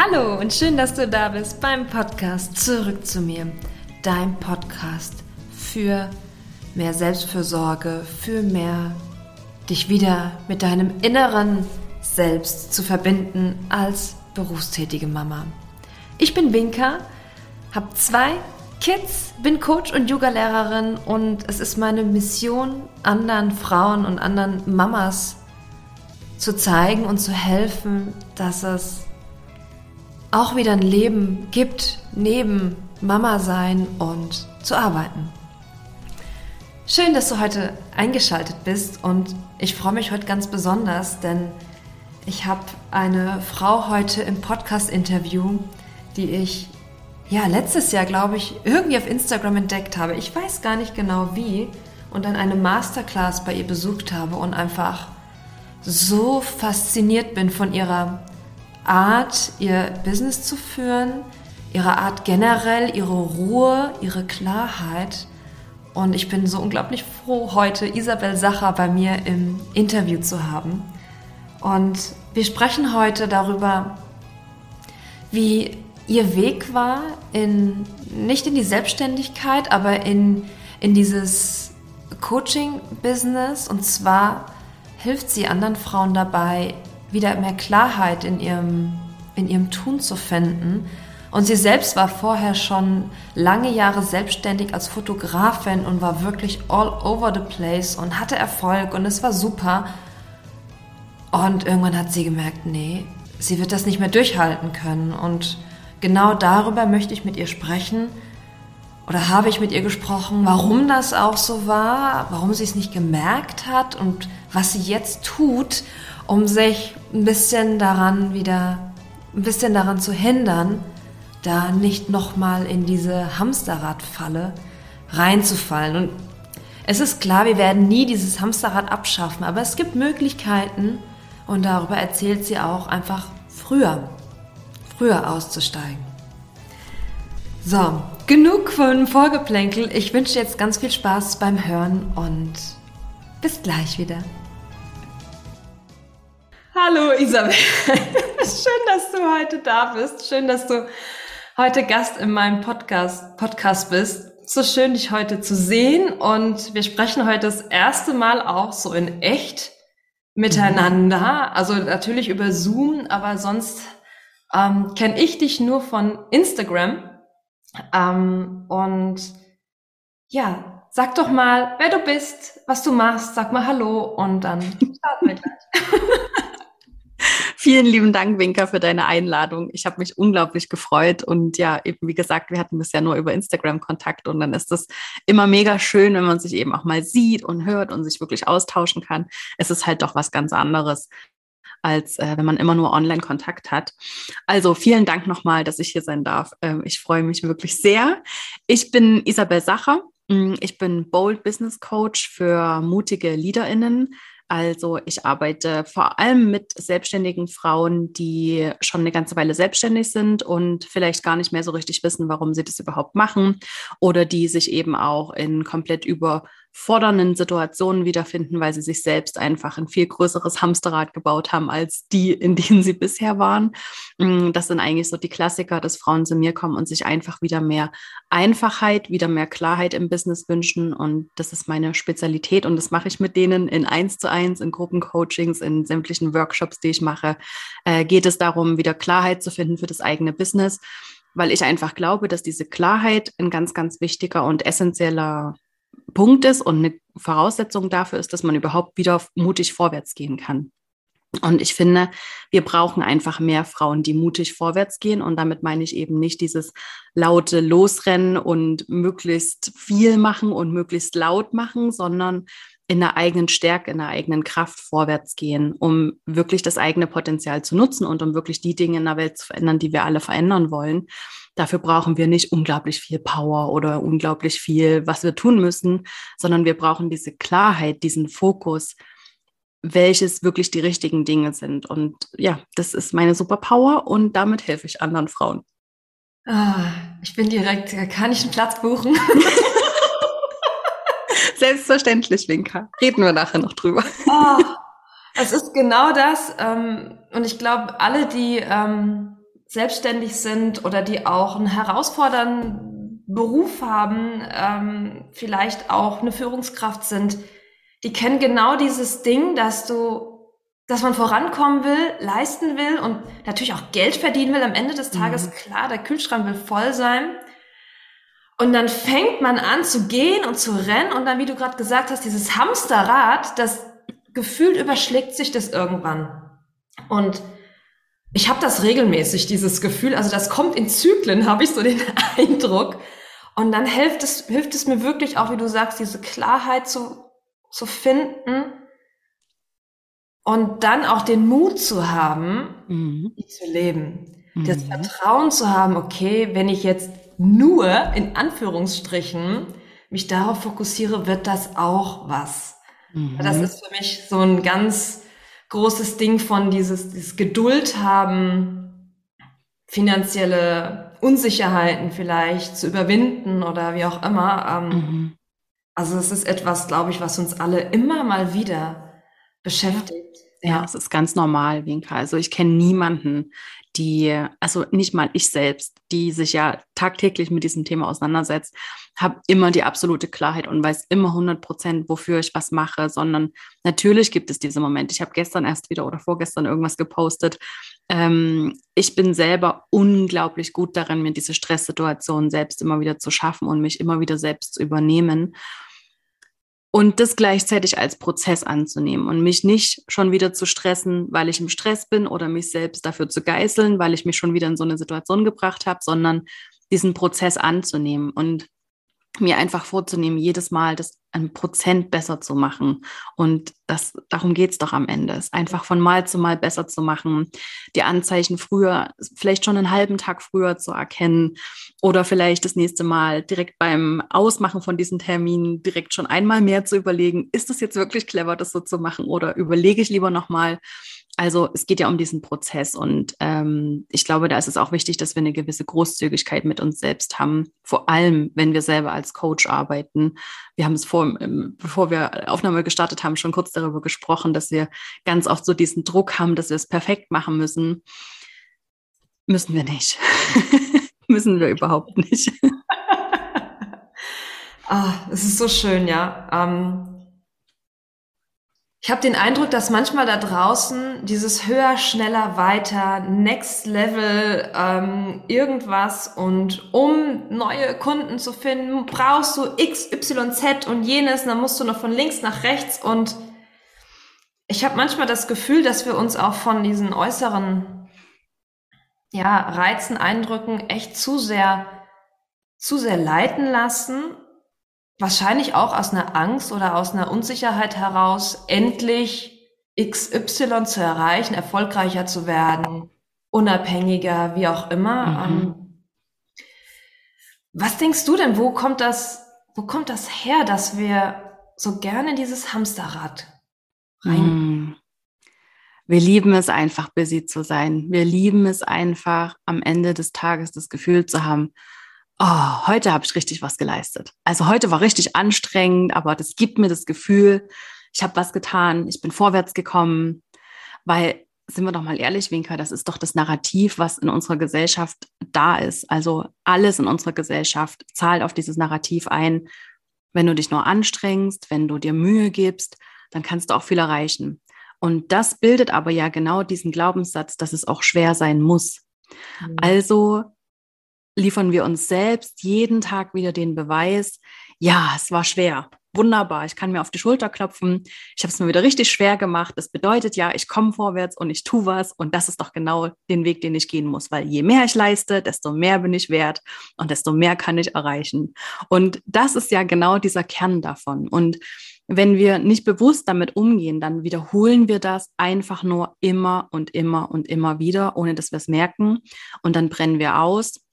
Hallo und schön, dass du da bist beim Podcast Zurück zu mir. Dein Podcast für mehr Selbstfürsorge, für mehr dich wieder mit deinem inneren Selbst zu verbinden als berufstätige Mama. Ich bin Winka, habe zwei Kids, bin Coach und Yoga-Lehrerin und es ist meine Mission, anderen Frauen und anderen Mamas zu zeigen und zu helfen, dass es auch wieder ein Leben gibt, neben Mama sein und zu arbeiten. Schön, dass du heute eingeschaltet bist und ich freue mich heute ganz besonders, denn ich habe eine Frau heute im Podcast-Interview, die ich ja letztes Jahr, glaube ich, irgendwie auf Instagram entdeckt habe. Ich weiß gar nicht genau wie und dann eine Masterclass bei ihr besucht habe und einfach so fasziniert bin von ihrer Art, ihr Business zu führen, ihre Art generell, ihre Ruhe, ihre Klarheit. Und ich bin so unglaublich froh, heute Isabel Sacher bei mir im Interview zu haben. Und wir sprechen heute darüber, wie ihr Weg war, in, nicht in die Selbstständigkeit, aber in, in dieses Coaching-Business. Und zwar hilft sie anderen Frauen dabei, wieder mehr Klarheit in ihrem, in ihrem Tun zu finden. Und sie selbst war vorher schon lange Jahre selbstständig als Fotografin und war wirklich all over the place und hatte Erfolg und es war super. Und irgendwann hat sie gemerkt, nee, sie wird das nicht mehr durchhalten können. Und genau darüber möchte ich mit ihr sprechen. Oder habe ich mit ihr gesprochen, warum das auch so war, warum sie es nicht gemerkt hat und was sie jetzt tut, um sich ein bisschen daran wieder, ein bisschen daran zu hindern, da nicht nochmal in diese Hamsterradfalle reinzufallen. Und es ist klar, wir werden nie dieses Hamsterrad abschaffen, aber es gibt Möglichkeiten und darüber erzählt sie auch einfach früher, früher auszusteigen. So, genug von Vorgeplänkel. Ich wünsche jetzt ganz viel Spaß beim Hören und bis gleich wieder. Hallo Isabel, schön, dass du heute da bist. Schön, dass du heute Gast in meinem Podcast, Podcast bist. So schön, dich heute zu sehen. Und wir sprechen heute das erste Mal auch so in echt miteinander. Also natürlich über Zoom, aber sonst ähm, kenne ich dich nur von Instagram. Ähm, und ja, sag doch mal, wer du bist, was du machst, sag mal Hallo und dann starten wir gleich. Vielen lieben Dank, Winker, für deine Einladung. Ich habe mich unglaublich gefreut und ja, eben wie gesagt, wir hatten bisher nur über Instagram Kontakt und dann ist es immer mega schön, wenn man sich eben auch mal sieht und hört und sich wirklich austauschen kann. Es ist halt doch was ganz anderes als äh, wenn man immer nur Online-Kontakt hat. Also vielen Dank nochmal, dass ich hier sein darf. Ähm, ich freue mich wirklich sehr. Ich bin Isabel Sacher. Mm, ich bin Bold Business Coach für mutige LeaderInnen also ich arbeite vor allem mit selbstständigen Frauen, die schon eine ganze Weile selbstständig sind und vielleicht gar nicht mehr so richtig wissen, warum sie das überhaupt machen oder die sich eben auch in komplett über fordernden Situationen wiederfinden, weil sie sich selbst einfach ein viel größeres Hamsterrad gebaut haben als die, in denen sie bisher waren. Mm, das sind eigentlich so die Klassiker, dass Frauen zu mir kommen und sich einfach wieder mehr Einfachheit, wieder mehr Klarheit im Business wünschen. Und das ist meine Spezialität und das mache ich mit denen in eins zu eins, in Gruppencoachings, in sämtlichen Workshops, die ich mache. Äh, geht es darum, wieder Klarheit zu finden für das eigene Business weil ich einfach glaube, dass diese Klarheit ein ganz, ganz wichtiger und essentieller Punkt ist und eine Voraussetzung dafür ist, dass man überhaupt wieder mutig vorwärts gehen kann. Und ich finde, wir brauchen einfach mehr Frauen, die mutig vorwärts gehen. Und damit meine ich eben nicht dieses laute Losrennen und möglichst viel machen und möglichst laut machen, sondern in der eigenen Stärke, in der eigenen Kraft vorwärts gehen, um wirklich das eigene Potenzial zu nutzen und um wirklich die Dinge in der Welt zu verändern, die wir alle verändern wollen. Dafür brauchen wir nicht unglaublich viel Power oder unglaublich viel, was wir tun müssen, sondern wir brauchen diese Klarheit, diesen Fokus, welches wirklich die richtigen Dinge sind. Und ja, das ist meine Superpower und damit helfe ich anderen Frauen. Ah, ich bin direkt, kann ich einen Platz buchen? Selbstverständlich, Winka. Reden wir nachher noch drüber. Oh, es ist genau das. Ähm, und ich glaube, alle, die ähm, selbstständig sind oder die auch einen herausfordernden Beruf haben, ähm, vielleicht auch eine Führungskraft sind, die kennen genau dieses Ding, dass du, dass man vorankommen will, leisten will und natürlich auch Geld verdienen will. Am Ende des Tages, mhm. klar, der Kühlschrank will voll sein. Und dann fängt man an zu gehen und zu rennen und dann, wie du gerade gesagt hast, dieses Hamsterrad, das gefühlt überschlägt sich das irgendwann. Und ich habe das regelmäßig, dieses Gefühl. Also das kommt in Zyklen, habe ich so den Eindruck. Und dann hilft es, hilft es mir wirklich auch, wie du sagst, diese Klarheit zu, zu finden und dann auch den Mut zu haben, mhm. zu leben. Mhm. Das Vertrauen zu haben, okay, wenn ich jetzt nur in Anführungsstrichen mich darauf fokussiere, wird das auch was. Mhm. Das ist für mich so ein ganz großes Ding von dieses, dieses Geduld haben, finanzielle Unsicherheiten vielleicht zu überwinden oder wie auch immer. Ähm, mhm. Also es ist etwas, glaube ich, was uns alle immer mal wieder beschäftigt. Ja, es ist ganz normal, Winka. Also ich kenne niemanden, die, also nicht mal ich selbst, die sich ja tagtäglich mit diesem Thema auseinandersetzt, habe immer die absolute Klarheit und weiß immer 100 Prozent, wofür ich was mache, sondern natürlich gibt es diese Momente. Ich habe gestern erst wieder oder vorgestern irgendwas gepostet. Ähm, ich bin selber unglaublich gut darin, mir diese Stresssituation selbst immer wieder zu schaffen und mich immer wieder selbst zu übernehmen und das gleichzeitig als Prozess anzunehmen und mich nicht schon wieder zu stressen, weil ich im Stress bin oder mich selbst dafür zu geißeln, weil ich mich schon wieder in so eine Situation gebracht habe, sondern diesen Prozess anzunehmen. Und mir einfach vorzunehmen, jedes Mal das ein Prozent besser zu machen. Und das, darum geht's doch am Ende, es einfach von Mal zu Mal besser zu machen, die Anzeichen früher, vielleicht schon einen halben Tag früher zu erkennen oder vielleicht das nächste Mal direkt beim Ausmachen von diesen Terminen direkt schon einmal mehr zu überlegen, ist es jetzt wirklich clever, das so zu machen oder überlege ich lieber nochmal, also es geht ja um diesen Prozess und ähm, ich glaube, da ist es auch wichtig, dass wir eine gewisse Großzügigkeit mit uns selbst haben, vor allem wenn wir selber als Coach arbeiten. Wir haben es vor, ähm, bevor wir Aufnahme gestartet haben, schon kurz darüber gesprochen, dass wir ganz oft so diesen Druck haben, dass wir es perfekt machen müssen. Müssen wir nicht. müssen wir überhaupt nicht. ah, es ist so schön, ja. Ähm ich habe den Eindruck, dass manchmal da draußen dieses höher, schneller, weiter, Next Level, ähm, irgendwas und um neue Kunden zu finden, brauchst du X, Y, Z und jenes, dann musst du noch von links nach rechts und ich habe manchmal das Gefühl, dass wir uns auch von diesen äußeren ja, Reizen, Eindrücken echt zu sehr, zu sehr leiten lassen wahrscheinlich auch aus einer Angst oder aus einer Unsicherheit heraus, endlich XY zu erreichen, erfolgreicher zu werden, unabhängiger, wie auch immer. Mhm. Ähm, was denkst du denn, wo kommt das, wo kommt das her, dass wir so gerne dieses Hamsterrad rein? Mhm. Wir lieben es einfach, busy zu sein. Wir lieben es einfach, am Ende des Tages das Gefühl zu haben, oh, heute habe ich richtig was geleistet. Also heute war richtig anstrengend, aber das gibt mir das Gefühl, ich habe was getan, ich bin vorwärts gekommen, weil sind wir doch mal ehrlich, Winker, das ist doch das Narrativ, was in unserer Gesellschaft da ist. Also alles in unserer Gesellschaft zahlt auf dieses Narrativ ein. Wenn du dich nur anstrengst, wenn du dir Mühe gibst, dann kannst du auch viel erreichen. Und das bildet aber ja genau diesen Glaubenssatz, dass es auch schwer sein muss. Mhm. Also liefern wir uns selbst jeden Tag wieder den Beweis, ja, es war schwer. Wunderbar, ich kann mir auf die Schulter klopfen. Ich habe es mir wieder richtig schwer gemacht. Das bedeutet ja, ich komme vorwärts und ich tue was. Und das ist doch genau den Weg, den ich gehen muss. Weil je mehr ich leiste, desto mehr bin ich wert und desto mehr kann ich erreichen. Und das ist ja genau dieser Kern davon. Und wenn wir nicht bewusst damit umgehen, dann wiederholen wir das einfach nur immer und immer und immer wieder, ohne dass wir es merken. Und dann brennen wir aus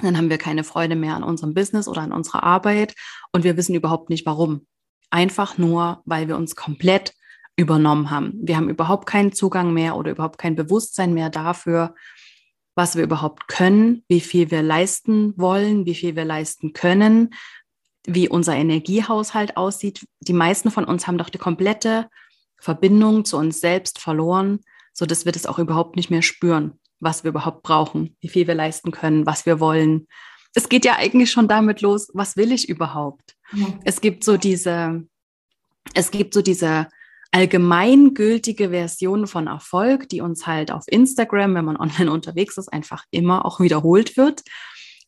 dann haben wir keine Freude mehr an unserem Business oder an unserer Arbeit und wir wissen überhaupt nicht warum. Einfach nur, weil wir uns komplett übernommen haben. Wir haben überhaupt keinen Zugang mehr oder überhaupt kein Bewusstsein mehr dafür, was wir überhaupt können, wie viel wir leisten wollen, wie viel wir leisten können, wie unser Energiehaushalt aussieht. Die meisten von uns haben doch die komplette Verbindung zu uns selbst verloren, so dass wir das auch überhaupt nicht mehr spüren was wir überhaupt brauchen, wie viel wir leisten können, was wir wollen. Es geht ja eigentlich schon damit los, was will ich überhaupt? Ja. Es gibt so diese, es gibt so diese allgemeingültige Version von Erfolg, die uns halt auf Instagram, wenn man online unterwegs ist, einfach immer auch wiederholt wird.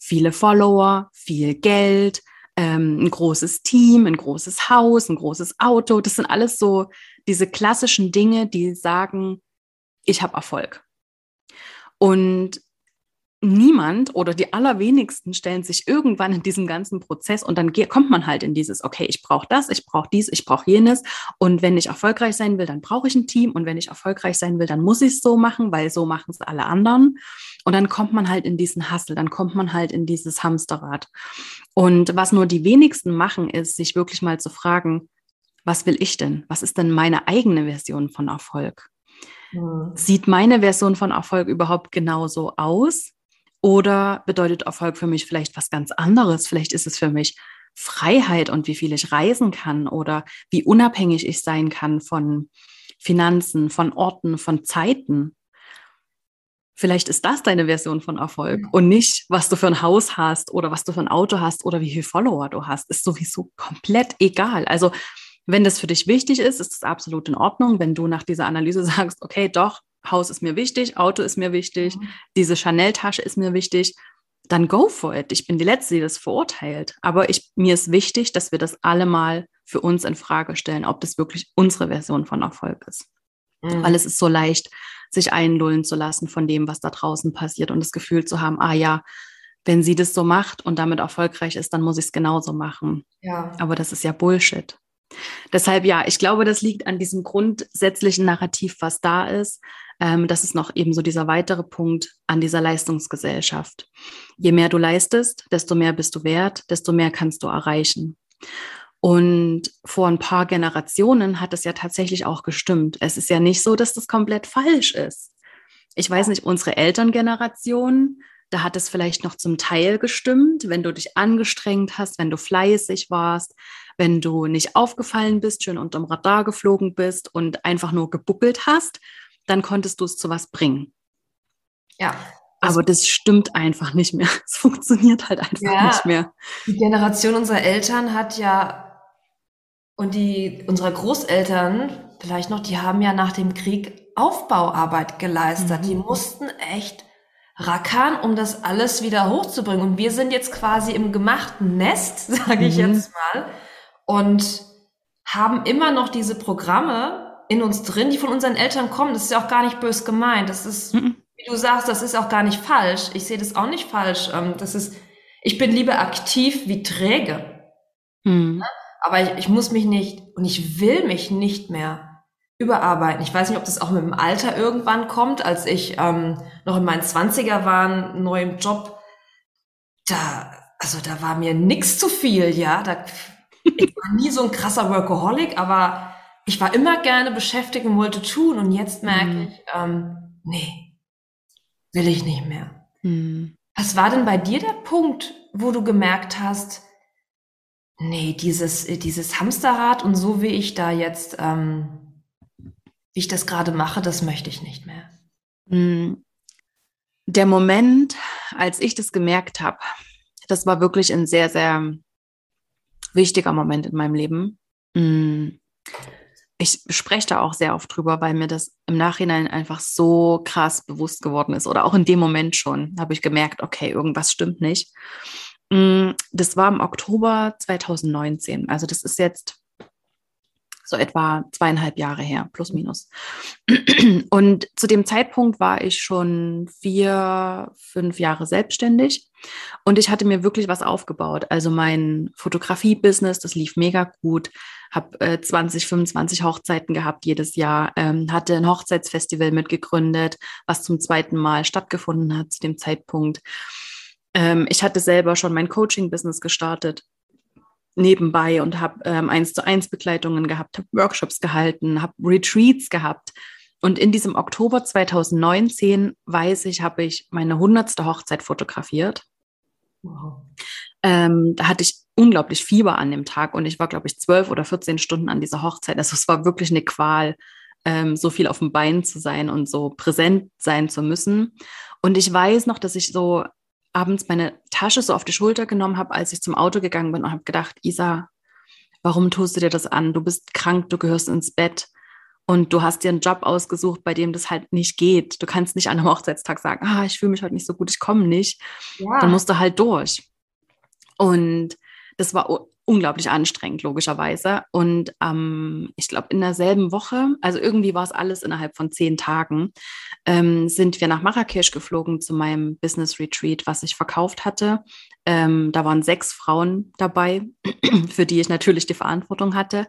Viele Follower, viel Geld, ähm, ein großes Team, ein großes Haus, ein großes Auto. Das sind alles so diese klassischen Dinge, die sagen, ich habe Erfolg. Und niemand oder die allerwenigsten stellen sich irgendwann in diesem ganzen Prozess und dann kommt man halt in dieses, okay, ich brauche das, ich brauche dies, ich brauche jenes. Und wenn ich erfolgreich sein will, dann brauche ich ein Team. Und wenn ich erfolgreich sein will, dann muss ich es so machen, weil so machen es alle anderen. Und dann kommt man halt in diesen Hassel, dann kommt man halt in dieses Hamsterrad. Und was nur die wenigsten machen, ist, sich wirklich mal zu fragen, was will ich denn? Was ist denn meine eigene Version von Erfolg? Mhm. Sieht meine Version von Erfolg überhaupt genauso aus? Oder bedeutet Erfolg für mich vielleicht was ganz anderes? Vielleicht ist es für mich Freiheit und wie viel ich reisen kann oder wie unabhängig ich sein kann von Finanzen, von Orten, von Zeiten. Vielleicht ist das deine Version von Erfolg und nicht, was du für ein Haus hast oder was du für ein Auto hast oder wie viele Follower du hast. Ist sowieso komplett egal. Also, wenn das für dich wichtig ist, ist es absolut in Ordnung. Wenn du nach dieser Analyse sagst, okay, doch, Haus ist mir wichtig, Auto ist mir wichtig, mhm. diese Chanel-Tasche ist mir wichtig, dann go for it. Ich bin die Letzte, die das verurteilt. Aber ich, mir ist wichtig, dass wir das alle mal für uns in Frage stellen, ob das wirklich unsere Version von Erfolg ist. Mhm. Weil es ist so leicht, sich einlullen zu lassen von dem, was da draußen passiert und das Gefühl zu haben, ah ja, wenn sie das so macht und damit erfolgreich ist, dann muss ich es genauso machen. Ja. Aber das ist ja Bullshit. Deshalb ja, ich glaube, das liegt an diesem grundsätzlichen Narrativ, was da ist. Ähm, das ist noch eben so dieser weitere Punkt an dieser Leistungsgesellschaft. Je mehr du leistest, desto mehr bist du wert, desto mehr kannst du erreichen. Und vor ein paar Generationen hat es ja tatsächlich auch gestimmt. Es ist ja nicht so, dass das komplett falsch ist. Ich weiß nicht, unsere Elterngeneration, da hat es vielleicht noch zum Teil gestimmt, wenn du dich angestrengt hast, wenn du fleißig warst, wenn du nicht aufgefallen bist, schön unterm Radar geflogen bist und einfach nur gebuckelt hast, dann konntest du es zu was bringen. Ja. Aber das stimmt einfach nicht mehr. Es funktioniert halt einfach ja, nicht mehr. Die Generation unserer Eltern hat ja und die unserer Großeltern vielleicht noch, die haben ja nach dem Krieg Aufbauarbeit geleistet. Mhm. Die mussten echt rackern, um das alles wieder hochzubringen. Und wir sind jetzt quasi im gemachten Nest, sage ich mhm. jetzt mal, und haben immer noch diese Programme in uns drin, die von unseren Eltern kommen. Das ist ja auch gar nicht bös gemeint. Das ist, mhm. wie du sagst, das ist auch gar nicht falsch. Ich sehe das auch nicht falsch. Ähm, das ist, ich bin lieber aktiv wie träge. Mhm. Aber ich, ich muss mich nicht und ich will mich nicht mehr überarbeiten. Ich weiß nicht, ob das auch mit dem Alter irgendwann kommt, als ich ähm, noch in meinen Zwanziger war, neu im Job. Da, also da war mir nix zu viel, ja. Da war nie so ein krasser Workaholic, aber ich war immer gerne beschäftigt und wollte tun. Und jetzt merke mhm. ich, ähm, nee, will ich nicht mehr. Mhm. Was war denn bei dir der Punkt, wo du gemerkt hast, nee, dieses, dieses Hamsterrad und so wie ich da jetzt, ähm, wie ich das gerade mache, das möchte ich nicht mehr? Mhm. Der Moment, als ich das gemerkt habe, das war wirklich ein sehr, sehr wichtiger Moment in meinem Leben. Mm. Ich spreche da auch sehr oft drüber, weil mir das im Nachhinein einfach so krass bewusst geworden ist. Oder auch in dem Moment schon habe ich gemerkt, okay, irgendwas stimmt nicht. Mm. Das war im Oktober 2019. Also das ist jetzt so etwa zweieinhalb Jahre her, plus minus. Und zu dem Zeitpunkt war ich schon vier, fünf Jahre selbstständig und ich hatte mir wirklich was aufgebaut. Also mein Fotografie-Business, das lief mega gut, habe äh, 20, 25 Hochzeiten gehabt jedes Jahr, ähm, hatte ein Hochzeitsfestival mitgegründet, was zum zweiten Mal stattgefunden hat zu dem Zeitpunkt. Ähm, ich hatte selber schon mein Coaching-Business gestartet nebenbei und habe ähm, eins zu eins Begleitungen gehabt, habe Workshops gehalten, habe Retreats gehabt. Und in diesem Oktober 2019, weiß ich, habe ich meine hundertste Hochzeit fotografiert. Wow. Ähm, da hatte ich unglaublich Fieber an dem Tag und ich war, glaube ich, zwölf oder 14 Stunden an dieser Hochzeit. Also es war wirklich eine Qual, ähm, so viel auf dem Bein zu sein und so präsent sein zu müssen. Und ich weiß noch, dass ich so abends meine Tasche so auf die Schulter genommen habe, als ich zum Auto gegangen bin und habe gedacht, Isa, warum tust du dir das an? Du bist krank, du gehörst ins Bett und du hast dir einen Job ausgesucht, bei dem das halt nicht geht. Du kannst nicht an einem Hochzeitstag sagen, ah, ich fühle mich heute nicht so gut, ich komme nicht. Ja. Dann musst du halt durch. Und das war unglaublich anstrengend, logischerweise. Und ähm, ich glaube, in derselben Woche, also irgendwie war es alles innerhalb von zehn Tagen, ähm, sind wir nach Marrakesch geflogen zu meinem Business Retreat, was ich verkauft hatte. Ähm, da waren sechs Frauen dabei, für die ich natürlich die Verantwortung hatte.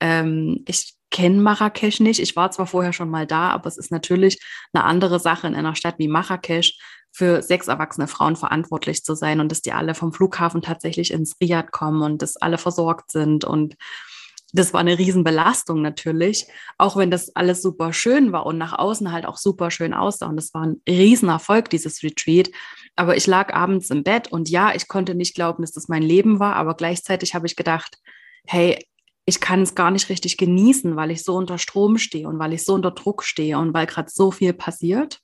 Ähm, ich kenne Marrakesch nicht. Ich war zwar vorher schon mal da, aber es ist natürlich eine andere Sache in einer Stadt wie Marrakesch für sechs erwachsene Frauen verantwortlich zu sein und dass die alle vom Flughafen tatsächlich ins Riad kommen und dass alle versorgt sind und das war eine Riesenbelastung natürlich, auch wenn das alles super schön war und nach außen halt auch super schön aussah. Und das war ein Riesenerfolg, dieses Retreat. Aber ich lag abends im Bett und ja, ich konnte nicht glauben, dass das mein Leben war, aber gleichzeitig habe ich gedacht, hey, ich kann es gar nicht richtig genießen, weil ich so unter Strom stehe und weil ich so unter Druck stehe und weil gerade so viel passiert.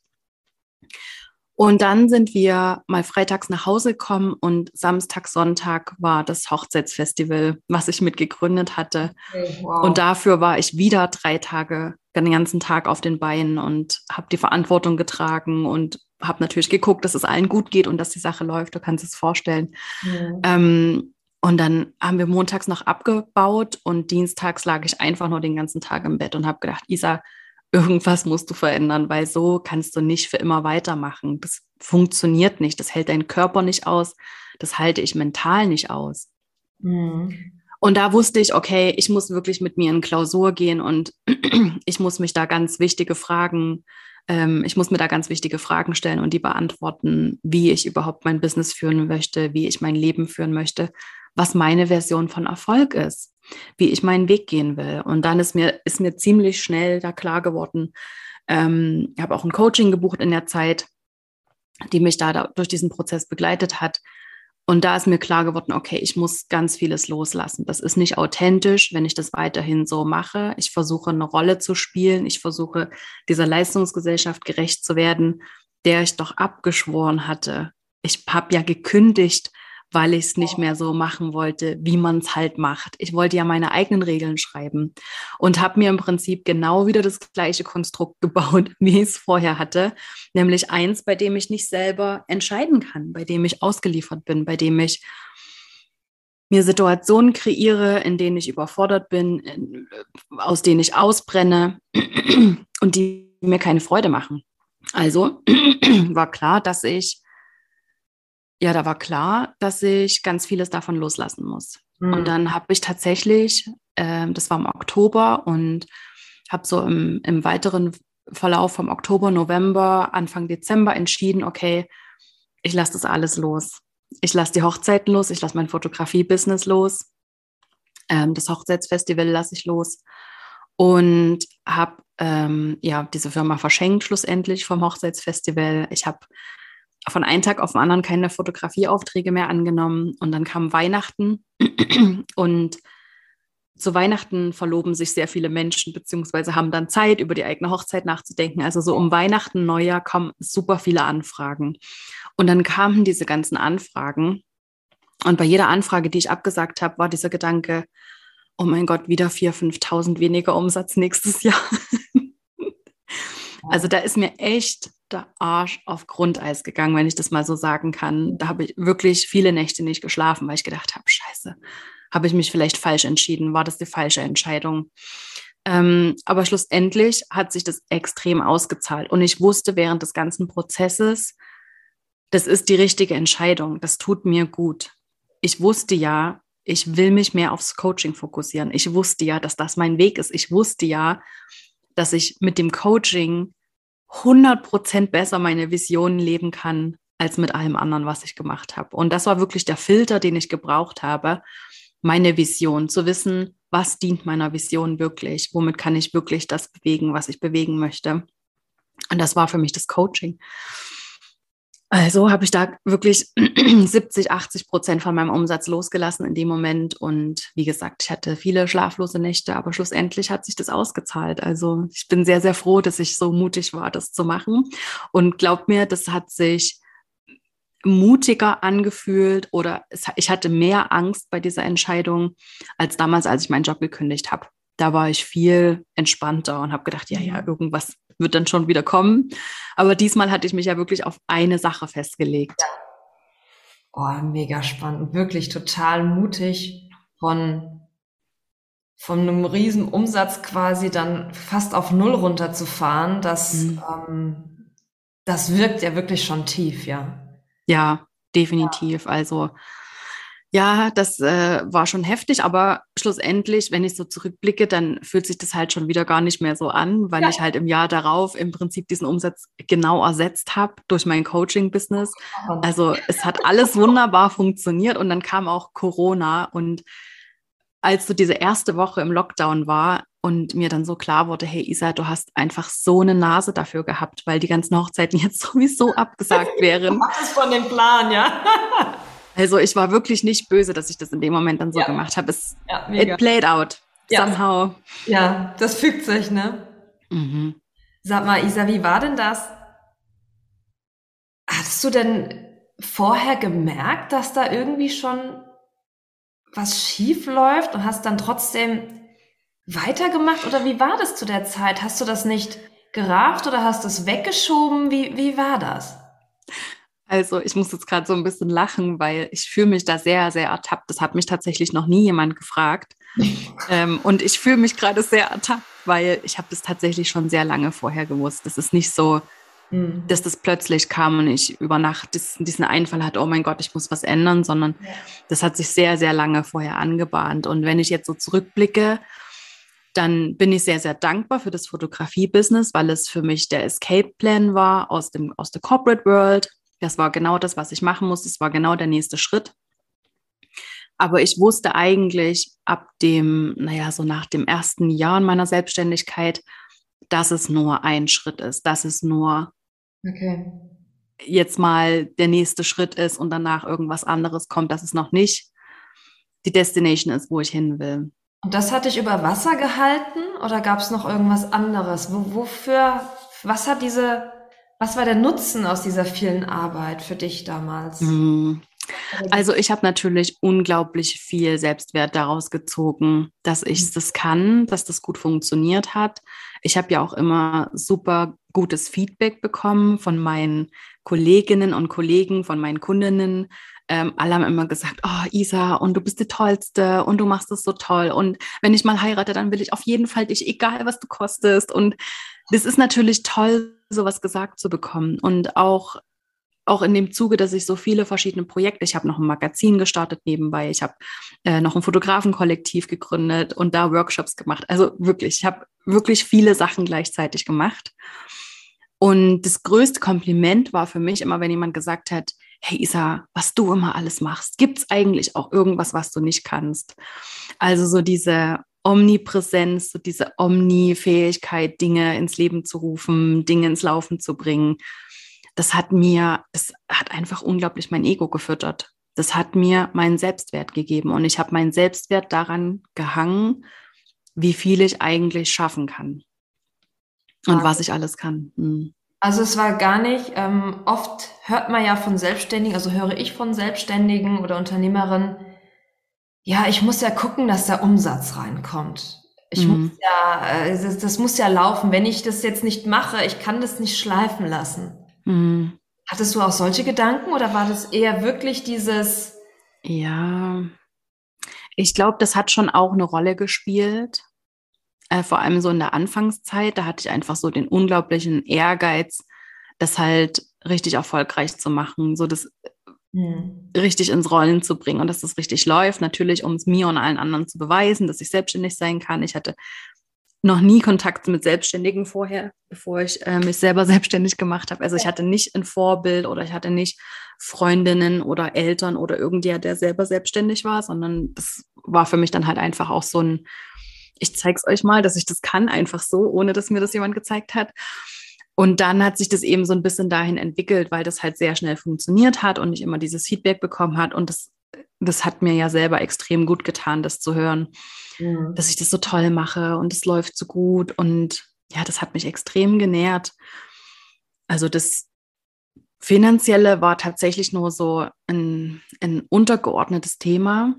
Und dann sind wir mal freitags nach Hause gekommen und Samstag, Sonntag war das Hochzeitsfestival, was ich mitgegründet hatte. Okay, wow. Und dafür war ich wieder drei Tage, den ganzen Tag auf den Beinen und habe die Verantwortung getragen und habe natürlich geguckt, dass es allen gut geht und dass die Sache läuft. Du kannst es vorstellen. Mhm. Ähm, und dann haben wir montags noch abgebaut und dienstags lag ich einfach nur den ganzen Tag im Bett und habe gedacht, Isa, irgendwas musst du verändern, weil so kannst du nicht für immer weitermachen. Das funktioniert nicht, das hält dein Körper nicht aus, das halte ich mental nicht aus. Mhm. Und da wusste ich, okay, ich muss wirklich mit mir in Klausur gehen und ich muss mich da ganz wichtige Fragen, ähm, ich muss mir da ganz wichtige Fragen stellen und die beantworten, wie ich überhaupt mein Business führen möchte, wie ich mein Leben führen möchte was meine Version von Erfolg ist, wie ich meinen Weg gehen will. Und dann ist mir, ist mir ziemlich schnell da klar geworden, ähm, ich habe auch ein Coaching gebucht in der Zeit, die mich da, da durch diesen Prozess begleitet hat. Und da ist mir klar geworden, okay, ich muss ganz vieles loslassen. Das ist nicht authentisch, wenn ich das weiterhin so mache. Ich versuche eine Rolle zu spielen. Ich versuche dieser Leistungsgesellschaft gerecht zu werden, der ich doch abgeschworen hatte. Ich habe ja gekündigt, weil ich es nicht mehr so machen wollte, wie man es halt macht. Ich wollte ja meine eigenen Regeln schreiben und habe mir im Prinzip genau wieder das gleiche Konstrukt gebaut, wie ich es vorher hatte, nämlich eins, bei dem ich nicht selber entscheiden kann, bei dem ich ausgeliefert bin, bei dem ich mir Situationen kreiere, in denen ich überfordert bin, in, aus denen ich ausbrenne und die mir keine Freude machen. Also war klar, dass ich ja, da war klar, dass ich ganz vieles davon loslassen muss. Mhm. Und dann habe ich tatsächlich, äh, das war im Oktober und habe so im, im weiteren Verlauf vom Oktober, November, Anfang Dezember entschieden, okay, ich lasse das alles los. Ich lasse die Hochzeiten los, ich lasse mein Fotografie-Business los, ähm, das Hochzeitsfestival lasse ich los und habe ähm, ja diese Firma verschenkt schlussendlich vom Hochzeitsfestival. Ich habe von einem Tag auf den anderen keine Fotografieaufträge mehr angenommen. Und dann kam Weihnachten und zu Weihnachten verloben sich sehr viele Menschen, beziehungsweise haben dann Zeit, über die eigene Hochzeit nachzudenken. Also so um Weihnachten, Neujahr kommen super viele Anfragen. Und dann kamen diese ganzen Anfragen. Und bei jeder Anfrage, die ich abgesagt habe, war dieser Gedanke, oh mein Gott, wieder 4.000, 5.000 weniger Umsatz nächstes Jahr. also da ist mir echt der Arsch auf Grundeis gegangen, wenn ich das mal so sagen kann. Da habe ich wirklich viele Nächte nicht geschlafen, weil ich gedacht habe, scheiße, habe ich mich vielleicht falsch entschieden? War das die falsche Entscheidung? Ähm, aber schlussendlich hat sich das extrem ausgezahlt. Und ich wusste während des ganzen Prozesses, das ist die richtige Entscheidung. Das tut mir gut. Ich wusste ja, ich will mich mehr aufs Coaching fokussieren. Ich wusste ja, dass das mein Weg ist. Ich wusste ja, dass ich mit dem Coaching 100% besser meine Visionen leben kann als mit allem anderen, was ich gemacht habe. Und das war wirklich der Filter, den ich gebraucht habe, meine Vision, zu wissen, was dient meiner Vision wirklich, womit kann ich wirklich das bewegen, was ich bewegen möchte. Und das war für mich das Coaching. Also habe ich da wirklich 70, 80 Prozent von meinem Umsatz losgelassen in dem Moment. Und wie gesagt, ich hatte viele schlaflose Nächte, aber schlussendlich hat sich das ausgezahlt. Also ich bin sehr, sehr froh, dass ich so mutig war, das zu machen. Und glaubt mir, das hat sich mutiger angefühlt oder es, ich hatte mehr Angst bei dieser Entscheidung als damals, als ich meinen Job gekündigt habe. Da war ich viel entspannter und habe gedacht, ja, ja, mhm. irgendwas wird dann schon wieder kommen. Aber diesmal hatte ich mich ja wirklich auf eine Sache festgelegt. Ja. Oh, mega spannend. Wirklich total mutig von, von einem riesen Umsatz quasi dann fast auf Null runterzufahren. Das, mhm. ähm, das wirkt ja wirklich schon tief, ja. Ja, definitiv. Ja. Also ja, das äh, war schon heftig, aber schlussendlich, wenn ich so zurückblicke, dann fühlt sich das halt schon wieder gar nicht mehr so an, weil ja. ich halt im Jahr darauf im Prinzip diesen Umsatz genau ersetzt habe durch mein Coaching-Business. Also es hat alles wunderbar funktioniert und dann kam auch Corona und als so diese erste Woche im Lockdown war und mir dann so klar wurde, hey Isa, du hast einfach so eine Nase dafür gehabt, weil die ganzen Hochzeiten jetzt sowieso abgesagt wären. Das ist von dem Plan, ja. Also ich war wirklich nicht böse, dass ich das in dem Moment dann so ja. gemacht habe. Es ja, it played out ja. somehow. Ja, das fügt sich, ne? Mhm. Sag mal, Isa, wie war denn das? Hast du denn vorher gemerkt, dass da irgendwie schon was schief läuft und hast dann trotzdem weitergemacht? Oder wie war das zu der Zeit? Hast du das nicht gerafft oder hast du es weggeschoben? Wie, wie war das? Also ich muss jetzt gerade so ein bisschen lachen, weil ich fühle mich da sehr, sehr ertappt. Das hat mich tatsächlich noch nie jemand gefragt. ähm, und ich fühle mich gerade sehr ertappt, weil ich habe das tatsächlich schon sehr lange vorher gewusst. Das ist nicht so, mhm. dass das plötzlich kam und ich über Nacht diesen Einfall hatte, oh mein Gott, ich muss was ändern, sondern ja. das hat sich sehr, sehr lange vorher angebahnt. Und wenn ich jetzt so zurückblicke, dann bin ich sehr, sehr dankbar für das Fotografie-Business, weil es für mich der Escape-Plan war aus, dem, aus der Corporate World das war genau das, was ich machen musste. Das war genau der nächste Schritt. Aber ich wusste eigentlich ab dem, naja, so nach dem ersten Jahr meiner Selbstständigkeit, dass es nur ein Schritt ist, dass es nur okay. jetzt mal der nächste Schritt ist und danach irgendwas anderes kommt, dass es noch nicht die Destination ist, wo ich hin will. Und das hatte ich über Wasser gehalten oder gab es noch irgendwas anderes? Wo, wofür, was hat diese was war der Nutzen aus dieser vielen Arbeit für dich damals? Mhm. Also ich habe natürlich unglaublich viel Selbstwert daraus gezogen, dass ich mhm. das kann, dass das gut funktioniert hat. Ich habe ja auch immer super gutes Feedback bekommen von meinen Kolleginnen und Kollegen, von meinen Kundinnen. Ähm, alle haben immer gesagt, oh Isa, und du bist die Tollste und du machst es so toll. Und wenn ich mal heirate, dann will ich auf jeden Fall dich, egal was du kostest. Und das ist natürlich toll, sowas gesagt zu bekommen. Und auch, auch in dem Zuge, dass ich so viele verschiedene Projekte, ich habe noch ein Magazin gestartet nebenbei, ich habe äh, noch ein Fotografenkollektiv gegründet und da Workshops gemacht. Also wirklich, ich habe wirklich viele Sachen gleichzeitig gemacht. Und das größte Kompliment war für mich immer, wenn jemand gesagt hat, hey Isa, was du immer alles machst, gibt es eigentlich auch irgendwas, was du nicht kannst? Also so diese Omnipräsenz, so diese Omni-Fähigkeit, Dinge ins Leben zu rufen, Dinge ins Laufen zu bringen, das hat mir, das hat einfach unglaublich mein Ego gefüttert. Das hat mir meinen Selbstwert gegeben und ich habe meinen Selbstwert daran gehangen, wie viel ich eigentlich schaffen kann und was ich alles kann. Hm. Also es war gar nicht, ähm, oft hört man ja von Selbstständigen, also höre ich von Selbstständigen oder Unternehmerinnen, ja, ich muss ja gucken, dass der Umsatz reinkommt. Ich mhm. muss ja, äh, das, das, muss ja laufen. Wenn ich das jetzt nicht mache, ich kann das nicht schleifen lassen. Mhm. Hattest du auch solche Gedanken oder war das eher wirklich dieses? Ja, ich glaube, das hat schon auch eine Rolle gespielt. Äh, vor allem so in der Anfangszeit, da hatte ich einfach so den unglaublichen Ehrgeiz, das halt richtig erfolgreich zu machen. So das mhm. richtig ins Rollen zu bringen und dass das richtig läuft. Natürlich, um es mir und allen anderen zu beweisen, dass ich selbstständig sein kann. Ich hatte noch nie Kontakt mit Selbstständigen vorher, bevor ich äh, mich selber selbstständig gemacht habe. Also ich hatte nicht ein Vorbild oder ich hatte nicht Freundinnen oder Eltern oder irgendjemand, der selber selbstständig war, sondern das war für mich dann halt einfach auch so ein, ich zeige es euch mal, dass ich das kann, einfach so, ohne dass mir das jemand gezeigt hat. Und dann hat sich das eben so ein bisschen dahin entwickelt, weil das halt sehr schnell funktioniert hat und ich immer dieses Feedback bekommen hat. Und das, das hat mir ja selber extrem gut getan, das zu hören, mhm. dass ich das so toll mache und es läuft so gut. Und ja, das hat mich extrem genährt. Also das Finanzielle war tatsächlich nur so ein, ein untergeordnetes Thema,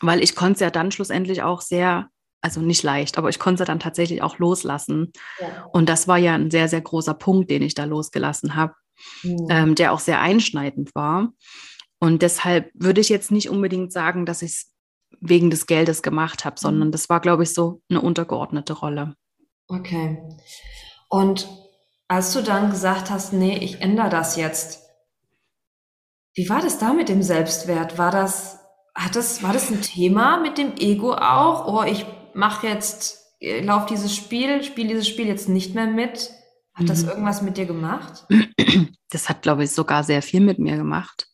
weil ich konnte es ja dann schlussendlich auch sehr also nicht leicht, aber ich konnte dann tatsächlich auch loslassen. Ja. Und das war ja ein sehr, sehr großer Punkt, den ich da losgelassen habe, mhm. ähm, der auch sehr einschneidend war. Und deshalb würde ich jetzt nicht unbedingt sagen, dass ich es wegen des Geldes gemacht habe, sondern mhm. das war, glaube ich, so eine untergeordnete Rolle. Okay. Und als du dann gesagt hast, nee, ich ändere das jetzt, wie war das da mit dem Selbstwert? War das, hat das, war das ein Thema mit dem Ego auch? Oh, ich mach jetzt, lauf dieses Spiel, spiel dieses Spiel jetzt nicht mehr mit. Hat mhm. das irgendwas mit dir gemacht? Das hat, glaube ich, sogar sehr viel mit mir gemacht.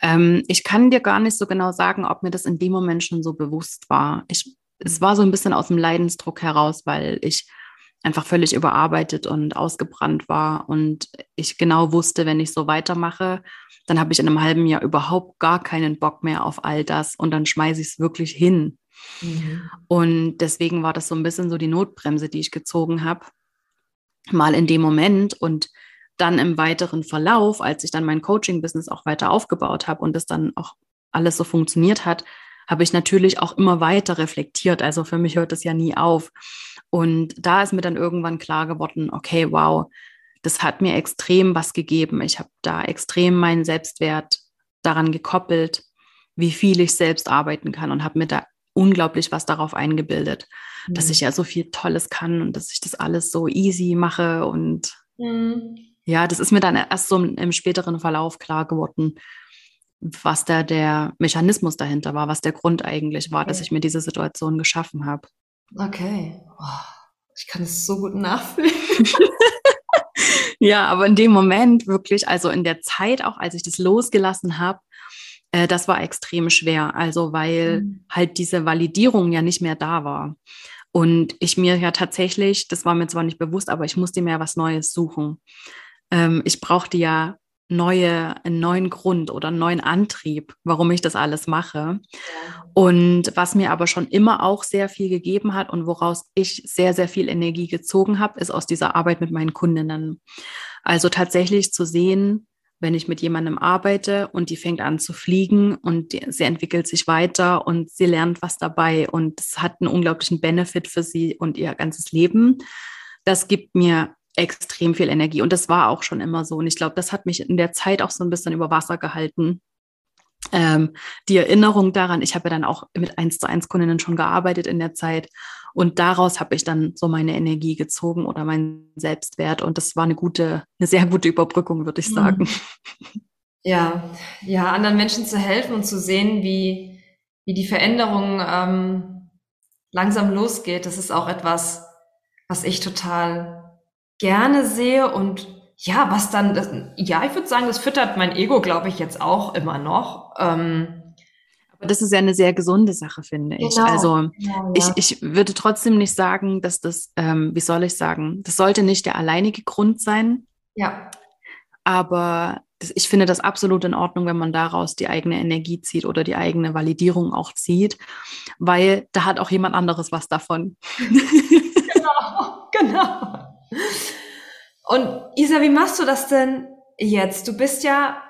Ähm, ich kann dir gar nicht so genau sagen, ob mir das in dem Moment schon so bewusst war. Ich, es war so ein bisschen aus dem Leidensdruck heraus, weil ich einfach völlig überarbeitet und ausgebrannt war und ich genau wusste, wenn ich so weitermache, dann habe ich in einem halben Jahr überhaupt gar keinen Bock mehr auf all das und dann schmeiße ich es wirklich hin. Und deswegen war das so ein bisschen so die Notbremse, die ich gezogen habe, mal in dem Moment und dann im weiteren Verlauf, als ich dann mein Coaching-Business auch weiter aufgebaut habe und es dann auch alles so funktioniert hat, habe ich natürlich auch immer weiter reflektiert. Also für mich hört es ja nie auf. Und da ist mir dann irgendwann klar geworden, okay, wow, das hat mir extrem was gegeben. Ich habe da extrem meinen Selbstwert daran gekoppelt, wie viel ich selbst arbeiten kann und habe mir da unglaublich was darauf eingebildet, mhm. dass ich ja so viel Tolles kann und dass ich das alles so easy mache. Und mhm. ja, das ist mir dann erst so im späteren Verlauf klar geworden, was da der Mechanismus dahinter war, was der Grund eigentlich war, okay. dass ich mir diese Situation geschaffen habe. Okay. Oh, ich kann es so gut nachfühlen. ja, aber in dem Moment wirklich, also in der Zeit auch, als ich das losgelassen habe, äh, das war extrem schwer. Also weil mhm. halt diese Validierung ja nicht mehr da war. Und ich mir ja tatsächlich, das war mir zwar nicht bewusst, aber ich musste mir was Neues suchen. Ähm, ich brauchte ja neue, einen neuen Grund oder einen neuen Antrieb, warum ich das alles mache. Und was mir aber schon immer auch sehr viel gegeben hat und woraus ich sehr, sehr viel Energie gezogen habe, ist aus dieser Arbeit mit meinen Kundinnen. Also tatsächlich zu sehen, wenn ich mit jemandem arbeite und die fängt an zu fliegen und die, sie entwickelt sich weiter und sie lernt was dabei und es hat einen unglaublichen Benefit für sie und ihr ganzes Leben. Das gibt mir extrem viel Energie und das war auch schon immer so und ich glaube, das hat mich in der Zeit auch so ein bisschen über Wasser gehalten. Ähm, die Erinnerung daran, ich habe ja dann auch mit 1 zu 1 Kundinnen schon gearbeitet in der Zeit und daraus habe ich dann so meine Energie gezogen oder meinen Selbstwert. Und das war eine gute, eine sehr gute Überbrückung, würde ich mhm. sagen. Ja, ja, anderen Menschen zu helfen und zu sehen, wie, wie die Veränderung ähm, langsam losgeht, das ist auch etwas, was ich total gerne sehe und ja, was dann, das, ja, ich würde sagen, das füttert mein Ego, glaube ich, jetzt auch immer noch. Ähm, das ist ja eine sehr gesunde Sache, finde ich. Genau. Also genau, ja. ich, ich würde trotzdem nicht sagen, dass das, ähm, wie soll ich sagen, das sollte nicht der alleinige Grund sein. Ja. Aber ich finde das absolut in Ordnung, wenn man daraus die eigene Energie zieht oder die eigene Validierung auch zieht, weil da hat auch jemand anderes was davon. genau, genau. Und Isa, wie machst du das denn jetzt? Du bist ja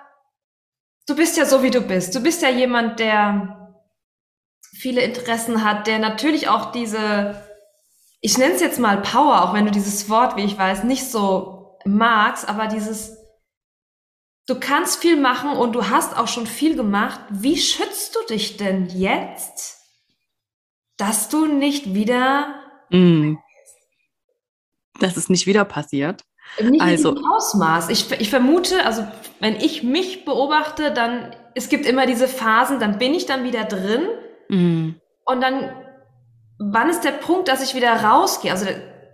du bist ja so, wie du bist. Du bist ja jemand, der viele Interessen hat, der natürlich auch diese, ich nenne es jetzt mal Power, auch wenn du dieses Wort, wie ich weiß, nicht so magst, aber dieses, du kannst viel machen und du hast auch schon viel gemacht. Wie schützt du dich denn jetzt, dass du nicht wieder, mm. dass es nicht wieder passiert? Nicht also, in Ausmaß. Ich, ich vermute, also wenn ich mich beobachte, dann, es gibt immer diese Phasen, dann bin ich dann wieder drin mm. und dann, wann ist der Punkt, dass ich wieder rausgehe? Also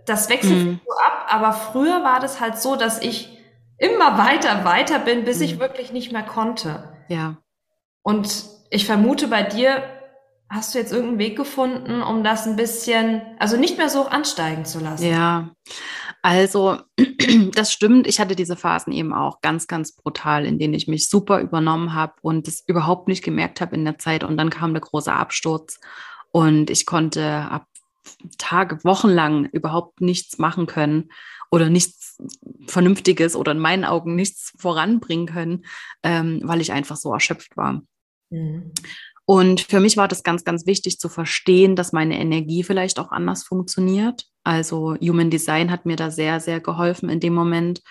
das wechselt mm. so ab, aber früher war das halt so, dass ich immer weiter, weiter bin, bis mm. ich wirklich nicht mehr konnte. Ja. Und ich vermute bei dir, hast du jetzt irgendeinen Weg gefunden, um das ein bisschen, also nicht mehr so ansteigen zu lassen? Ja, Also, das stimmt. Ich hatte diese Phasen eben auch ganz, ganz brutal, in denen ich mich super übernommen habe und es überhaupt nicht gemerkt habe in der Zeit. Und dann kam der große Absturz und ich konnte ab Tage, Wochen lang überhaupt nichts machen können oder nichts Vernünftiges oder in meinen Augen nichts voranbringen können, ähm, weil ich einfach so erschöpft war. Mhm. Und für mich war das ganz, ganz wichtig zu verstehen, dass meine Energie vielleicht auch anders funktioniert. Also Human Design hat mir da sehr, sehr geholfen in dem Moment.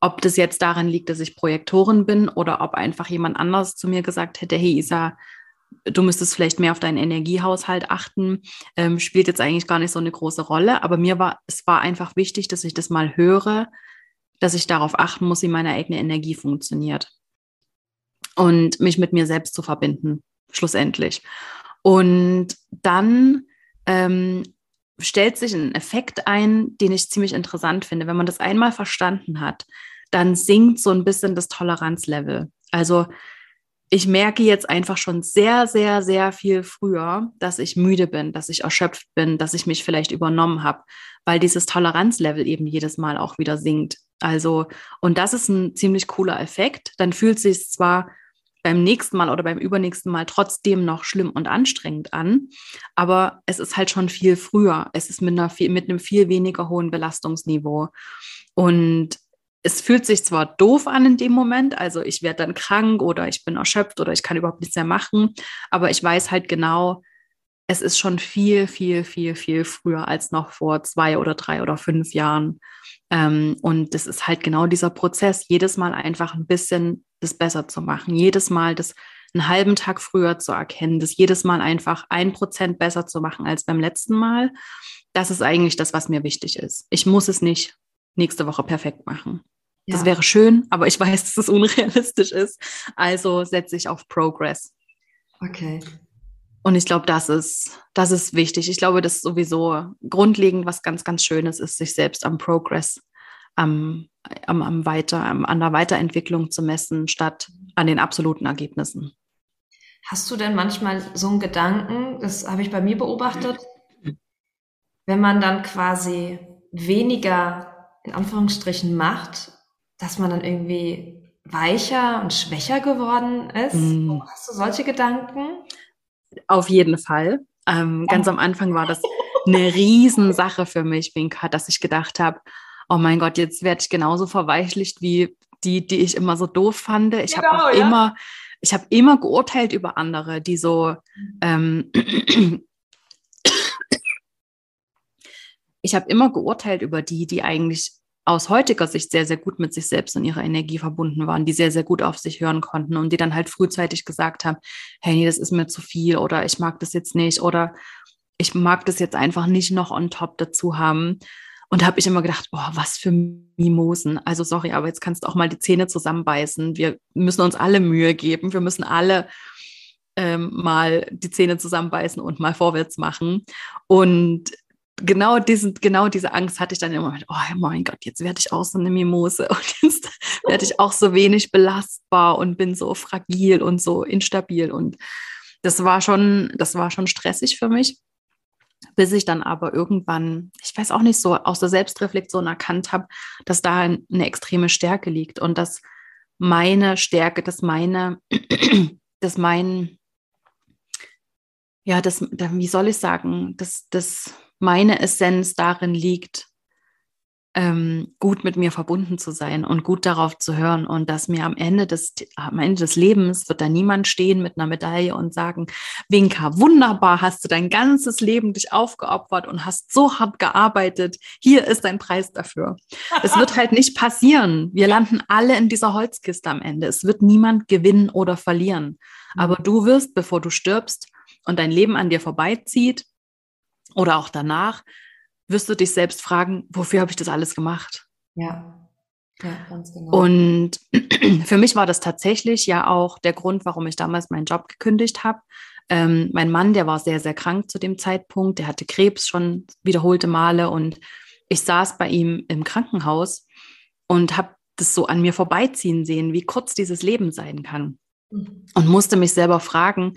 Ob das jetzt daran liegt, dass ich Projektorin bin oder ob einfach jemand anders zu mir gesagt hätte, hey Isa, du müsstest vielleicht mehr auf deinen Energiehaushalt achten, ähm, spielt jetzt eigentlich gar nicht so eine große Rolle. Aber mir war, es war einfach wichtig, dass ich das mal höre, dass ich darauf achten muss, wie meine eigene Energie funktioniert. Und mich mit mir selbst zu verbinden schlussendlich. Und dann ähm, stellt sich ein Effekt ein, den ich ziemlich interessant finde. Wenn man das einmal verstanden hat, dann sinkt so ein bisschen das Toleranzlevel. Also ich merke jetzt einfach schon sehr, sehr, sehr viel früher, dass ich müde bin, dass ich erschöpft bin, dass ich mich vielleicht übernommen habe, weil dieses Toleranzlevel eben jedes Mal auch wieder sinkt. Also, und das ist ein ziemlich cooler Effekt. Dann fühlt sich zwar beim nächsten Mal oder beim übernächsten Mal trotzdem noch schlimm und anstrengend an. Aber es ist halt schon viel früher. Es ist mit, einer mit einem viel weniger hohen Belastungsniveau. Und es fühlt sich zwar doof an in dem Moment, also ich werde dann krank oder ich bin erschöpft oder ich kann überhaupt nichts mehr machen, aber ich weiß halt genau, es ist schon viel, viel, viel, viel früher als noch vor zwei oder drei oder fünf Jahren. Ähm, und das ist halt genau dieser Prozess, jedes Mal einfach ein bisschen das besser zu machen, jedes Mal das einen halben Tag früher zu erkennen, das jedes Mal einfach ein Prozent besser zu machen als beim letzten Mal. Das ist eigentlich das, was mir wichtig ist. Ich muss es nicht nächste Woche perfekt machen. Ja. Das wäre schön, aber ich weiß, dass es unrealistisch ist. Also setze ich auf Progress. Okay. Und ich glaube, das ist, das ist wichtig. Ich glaube, das ist sowieso grundlegend was ganz, ganz Schönes ist, sich selbst am Progress, am, am, am Weiter, am, an der Weiterentwicklung zu messen, statt an den absoluten Ergebnissen. Hast du denn manchmal so einen Gedanken, das habe ich bei mir beobachtet, wenn man dann quasi weniger in Anführungsstrichen macht, dass man dann irgendwie weicher und schwächer geworden ist? Mm. Hast du solche Gedanken? Auf jeden Fall. Ähm, ganz am Anfang war das eine Riesensache für mich, Winka, dass ich gedacht habe, oh mein Gott, jetzt werde ich genauso verweichlicht wie die, die ich immer so doof fand. Ich genau, habe ja. immer, ich habe immer geurteilt über andere, die so ähm, ich habe immer geurteilt über die, die eigentlich aus heutiger Sicht sehr, sehr gut mit sich selbst und ihrer Energie verbunden waren, die sehr, sehr gut auf sich hören konnten und die dann halt frühzeitig gesagt haben, hey, nee, das ist mir zu viel oder ich mag das jetzt nicht oder ich mag das jetzt einfach nicht noch on top dazu haben. Und da habe ich immer gedacht, boah, was für Mimosen. Also sorry, aber jetzt kannst du auch mal die Zähne zusammenbeißen. Wir müssen uns alle Mühe geben. Wir müssen alle ähm, mal die Zähne zusammenbeißen und mal vorwärts machen. Und genau, diesen, genau diese Angst hatte ich dann immer, oh mein Gott, jetzt werde ich auch so eine Mimose und jetzt werde ich auch so wenig belastbar und bin so fragil und so instabil. Und das war schon, das war schon stressig für mich, bis ich dann aber irgendwann, ich weiß auch nicht, so aus der Selbstreflexion erkannt habe, dass da eine extreme Stärke liegt und dass meine Stärke, dass meine, dass mein, ja, das, wie soll ich sagen, dass das meine Essenz darin liegt, ähm, gut mit mir verbunden zu sein und gut darauf zu hören und dass mir am Ende des, am Ende des Lebens wird da niemand stehen mit einer Medaille und sagen, Winka, wunderbar, hast du dein ganzes Leben dich aufgeopfert und hast so hart gearbeitet. Hier ist dein Preis dafür. es wird halt nicht passieren. Wir landen alle in dieser Holzkiste am Ende. Es wird niemand gewinnen oder verlieren. Aber du wirst, bevor du stirbst und dein Leben an dir vorbeizieht, oder auch danach, wirst du dich selbst fragen, wofür habe ich das alles gemacht? Ja. Ja, ganz genau. Und für mich war das tatsächlich ja auch der Grund, warum ich damals meinen Job gekündigt habe. Ähm, mein Mann, der war sehr, sehr krank zu dem Zeitpunkt, der hatte Krebs schon wiederholte Male und ich saß bei ihm im Krankenhaus und habe das so an mir vorbeiziehen sehen, wie kurz dieses Leben sein kann. Mhm. Und musste mich selber fragen,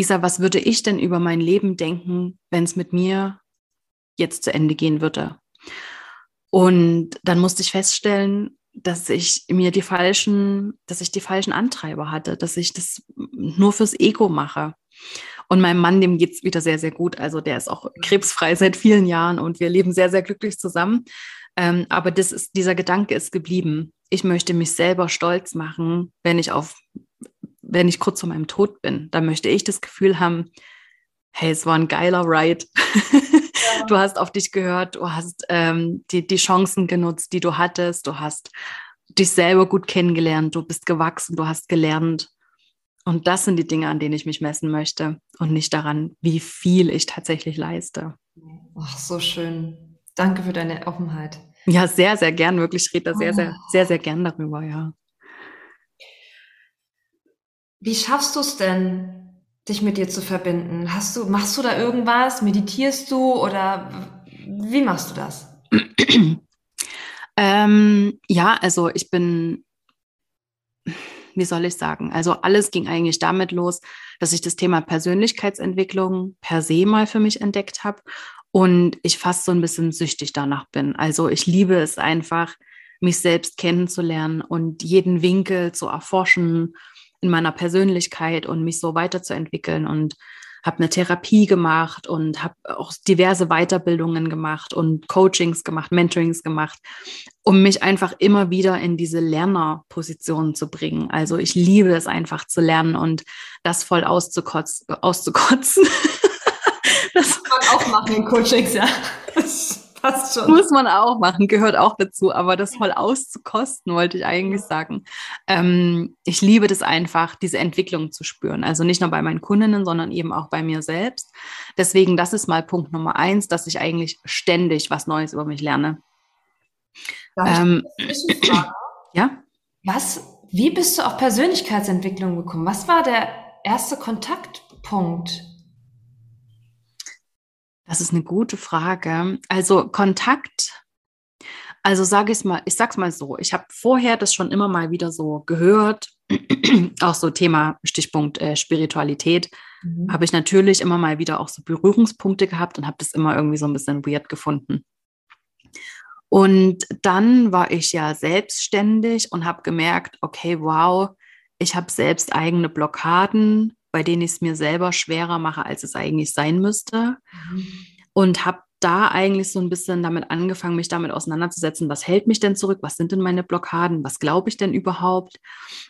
Isa, was würde ich denn über mein Leben denken, wenn es mit mir jetzt zu Ende gehen würde? Und dann musste ich feststellen, dass ich mir die falschen, dass ich die falschen Antreiber hatte, dass ich das nur fürs Ego mache. Und meinem Mann, dem geht es wieder sehr, sehr gut. Also der ist auch krebsfrei seit vielen Jahren und wir leben sehr, sehr glücklich zusammen. Ähm, aber das ist, dieser Gedanke ist geblieben. Ich möchte mich selber stolz machen, wenn ich auf, wenn ich kurz vor meinem Tod bin. Da möchte ich das Gefühl haben, hey, es war ein geiler Ride. Ja. Du hast auf dich gehört, du hast ähm, die, die Chancen genutzt, die du hattest, du hast dich selber gut kennengelernt, du bist gewachsen, du hast gelernt. Und das sind die Dinge, an denen ich mich messen möchte und nicht daran, wie viel ich tatsächlich leiste. Ach, so schön. Danke für deine Offenheit. Ja, sehr, sehr gern. Wirklich, ich rede da sehr, sehr, sehr, sehr gern darüber, ja. Wie schaffst du es denn, dich mit dir zu verbinden? Hast du, machst du da irgendwas? Meditierst du oder wie machst du das? ähm, ja, also ich bin wie soll ich sagen? Also alles ging eigentlich damit los, dass ich das Thema Persönlichkeitsentwicklung per se mal für mich entdeckt habe und ich fast so ein bisschen süchtig danach bin. Also ich liebe es einfach, mich selbst kennenzulernen und jeden Winkel zu erforschen in meiner Persönlichkeit und mich so weiterzuentwickeln und habe eine Therapie gemacht und habe auch diverse Weiterbildungen gemacht und Coachings gemacht, Mentorings gemacht, um mich einfach immer wieder in diese Lernerposition zu bringen. Also ich liebe es einfach zu lernen und das voll auszukotzen. auszukotzen. das kann man auch machen in Coachings, ja. Passt schon. Muss man auch machen, gehört auch dazu. Aber das voll auszukosten, wollte ich eigentlich sagen. Ähm, ich liebe das einfach, diese Entwicklung zu spüren. Also nicht nur bei meinen Kundinnen, sondern eben auch bei mir selbst. Deswegen, das ist mal Punkt Nummer eins, dass ich eigentlich ständig was Neues über mich lerne. Ähm, ja? Was, wie bist du auf Persönlichkeitsentwicklung gekommen? Was war der erste Kontaktpunkt? Das ist eine gute Frage. Also Kontakt, also sage ich mal, ich sag's mal so, ich habe vorher das schon immer mal wieder so gehört, auch so Thema Stichpunkt äh, Spiritualität, mhm. habe ich natürlich immer mal wieder auch so Berührungspunkte gehabt und habe das immer irgendwie so ein bisschen weird gefunden. Und dann war ich ja selbstständig und habe gemerkt, okay, wow, ich habe selbst eigene Blockaden, bei denen ich es mir selber schwerer mache, als es eigentlich sein müsste. Mhm. Und habe da eigentlich so ein bisschen damit angefangen, mich damit auseinanderzusetzen, was hält mich denn zurück, was sind denn meine Blockaden, was glaube ich denn überhaupt.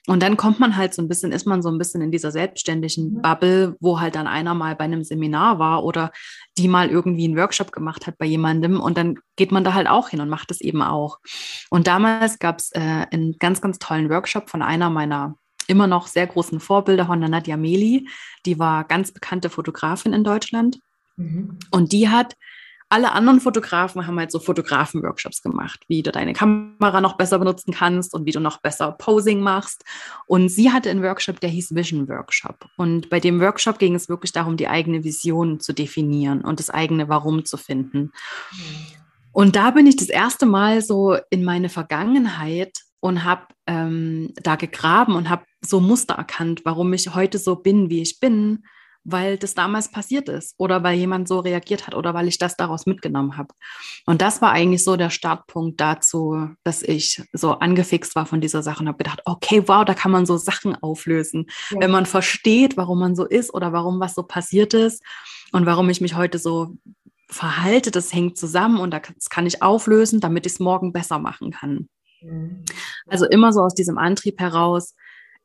Und dann kommt man halt so ein bisschen, ist man so ein bisschen in dieser selbstständigen mhm. Bubble, wo halt dann einer mal bei einem Seminar war oder die mal irgendwie einen Workshop gemacht hat bei jemandem und dann geht man da halt auch hin und macht es eben auch. Und damals gab es äh, einen ganz, ganz tollen Workshop von einer meiner immer noch sehr großen Vorbilder von der Nadja Meli. Die war ganz bekannte Fotografin in Deutschland. Mhm. Und die hat alle anderen Fotografen haben halt so Fotografen-Workshops gemacht, wie du deine Kamera noch besser benutzen kannst und wie du noch besser Posing machst. Und sie hatte einen Workshop, der hieß Vision Workshop. Und bei dem Workshop ging es wirklich darum, die eigene Vision zu definieren und das eigene Warum zu finden. Mhm. Und da bin ich das erste Mal so in meine Vergangenheit und habe ähm, da gegraben und habe so Muster erkannt, warum ich heute so bin, wie ich bin, weil das damals passiert ist oder weil jemand so reagiert hat oder weil ich das daraus mitgenommen habe. Und das war eigentlich so der Startpunkt dazu, dass ich so angefixt war von dieser Sache und habe gedacht, okay, wow, da kann man so Sachen auflösen. Ja. Wenn man versteht, warum man so ist oder warum was so passiert ist und warum ich mich heute so verhalte, das hängt zusammen und das kann ich auflösen, damit ich es morgen besser machen kann. Also immer so aus diesem Antrieb heraus,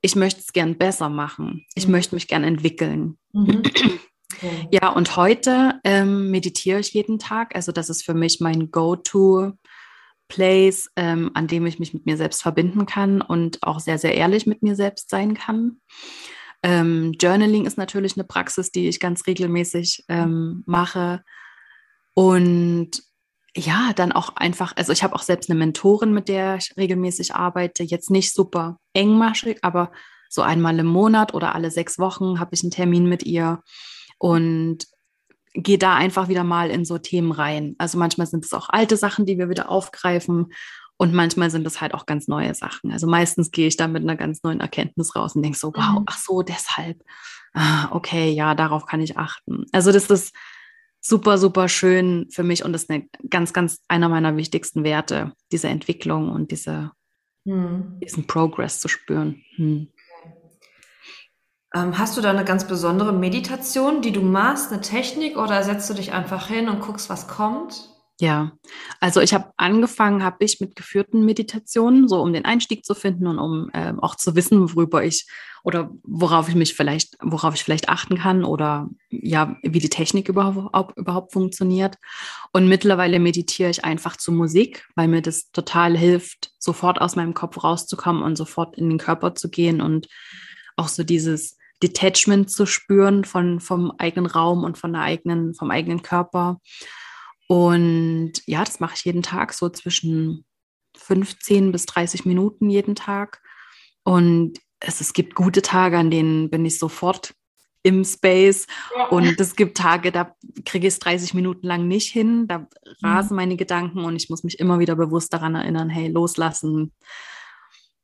ich möchte es gern besser machen. Ich mhm. möchte mich gern entwickeln. Mhm. Okay. Ja, und heute ähm, meditiere ich jeden Tag. Also das ist für mich mein Go-to-Place, ähm, an dem ich mich mit mir selbst verbinden kann und auch sehr, sehr ehrlich mit mir selbst sein kann. Ähm, Journaling ist natürlich eine Praxis, die ich ganz regelmäßig ähm, mache. Und ja, dann auch einfach, also ich habe auch selbst eine Mentorin, mit der ich regelmäßig arbeite, jetzt nicht super engmaschig, aber so einmal im Monat oder alle sechs Wochen habe ich einen Termin mit ihr und gehe da einfach wieder mal in so Themen rein. Also manchmal sind es auch alte Sachen, die wir wieder aufgreifen und manchmal sind es halt auch ganz neue Sachen. Also meistens gehe ich da mit einer ganz neuen Erkenntnis raus und denke so, wow, mhm. ach so, deshalb. Ah, okay, ja, darauf kann ich achten. Also das ist super, super schön für mich und das ist eine ganz, ganz einer meiner wichtigsten Werte, diese Entwicklung und diese, hm. diesen Progress zu spüren. Hm. Ähm, hast du da eine ganz besondere Meditation, die du machst, eine Technik oder setzt du dich einfach hin und guckst, was kommt? Ja, also ich habe angefangen, habe ich mit geführten Meditationen, so um den Einstieg zu finden und um äh, auch zu wissen, worüber ich oder worauf ich mich vielleicht, worauf ich vielleicht achten kann oder ja, wie die Technik überhaupt, überhaupt funktioniert. Und mittlerweile meditiere ich einfach zu Musik, weil mir das total hilft, sofort aus meinem Kopf rauszukommen und sofort in den Körper zu gehen und auch so dieses Detachment zu spüren von, vom eigenen Raum und von der eigenen, vom eigenen Körper. Und ja, das mache ich jeden Tag, so zwischen 15 bis 30 Minuten jeden Tag. Und es, es gibt gute Tage, an denen bin ich sofort im Space. Ja. Und es gibt Tage, da kriege ich es 30 Minuten lang nicht hin. Da rasen mhm. meine Gedanken und ich muss mich immer wieder bewusst daran erinnern, hey, loslassen.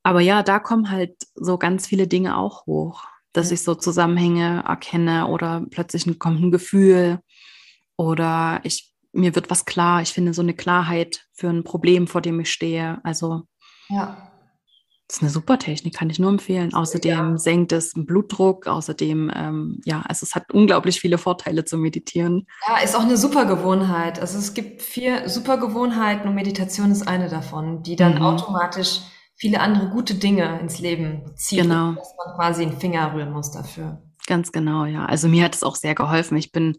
Aber ja, da kommen halt so ganz viele Dinge auch hoch, dass ja. ich so Zusammenhänge erkenne oder plötzlich kommt ein Gefühl oder ich mir wird was klar. Ich finde so eine Klarheit für ein Problem, vor dem ich stehe. Also ja. Das ist eine super Technik, kann ich nur empfehlen. Außerdem ja. senkt es den Blutdruck, außerdem, ähm, ja, also es hat unglaublich viele Vorteile zu meditieren. Ja, ist auch eine super Gewohnheit. Also es gibt vier super Gewohnheiten und Meditation ist eine davon, die dann mhm. automatisch viele andere gute Dinge ins Leben ziehen, genau. dass man quasi einen Finger rühren muss dafür. Ganz genau, ja. Also mir hat es auch sehr geholfen. Ich bin,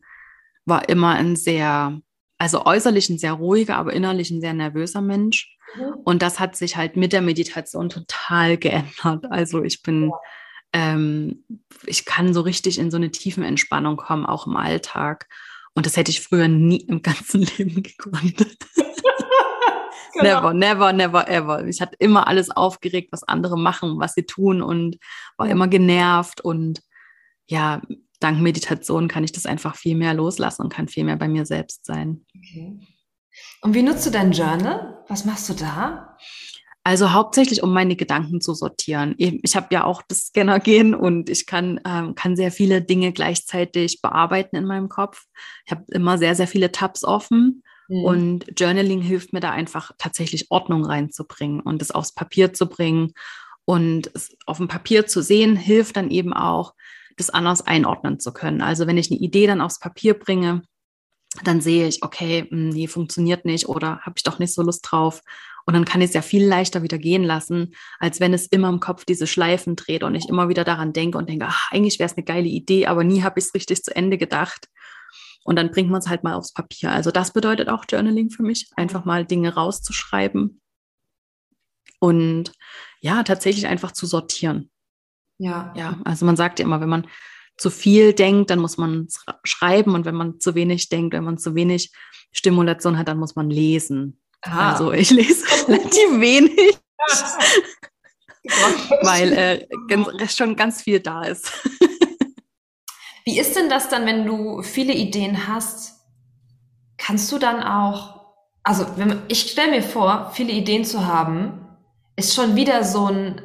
war immer ein sehr also äußerlich ein sehr ruhiger, aber innerlich ein sehr nervöser Mensch. Mhm. Und das hat sich halt mit der Meditation total geändert. Also ich bin, ähm, ich kann so richtig in so eine tiefen Entspannung kommen, auch im Alltag. Und das hätte ich früher nie im ganzen Leben gegründet. genau. Never, never, never, ever. Ich hatte immer alles aufgeregt, was andere machen, was sie tun und war ja. immer genervt und ja, dank Meditation kann ich das einfach viel mehr loslassen und kann viel mehr bei mir selbst sein. Okay. Und wie nutzt du dein Journal? Was machst du da? Also hauptsächlich, um meine Gedanken zu sortieren. Ich habe ja auch das Scanner-Gen und ich kann, ähm, kann sehr viele Dinge gleichzeitig bearbeiten in meinem Kopf. Ich habe immer sehr, sehr viele Tabs offen mhm. und Journaling hilft mir da einfach tatsächlich Ordnung reinzubringen und es aufs Papier zu bringen. Und es auf dem Papier zu sehen, hilft dann eben auch, das anders einordnen zu können. Also wenn ich eine Idee dann aufs Papier bringe, dann sehe ich, okay, hm, nee, funktioniert nicht oder habe ich doch nicht so Lust drauf. Und dann kann ich es ja viel leichter wieder gehen lassen, als wenn es immer im Kopf diese Schleifen dreht und ich immer wieder daran denke und denke, ach, eigentlich wäre es eine geile Idee, aber nie habe ich es richtig zu Ende gedacht. Und dann bringt man es halt mal aufs Papier. Also das bedeutet auch Journaling für mich, einfach mal Dinge rauszuschreiben und ja, tatsächlich einfach zu sortieren. Ja. Ja, also man sagt ja immer, wenn man zu viel denkt, dann muss man schreiben und wenn man zu wenig denkt, wenn man zu wenig Stimulation hat, dann muss man lesen. Ah. Also ich lese relativ wenig, weil äh, schon ganz viel da ist. Wie ist denn das dann, wenn du viele Ideen hast? Kannst du dann auch, also wenn, ich stelle mir vor, viele Ideen zu haben, ist schon wieder so ein,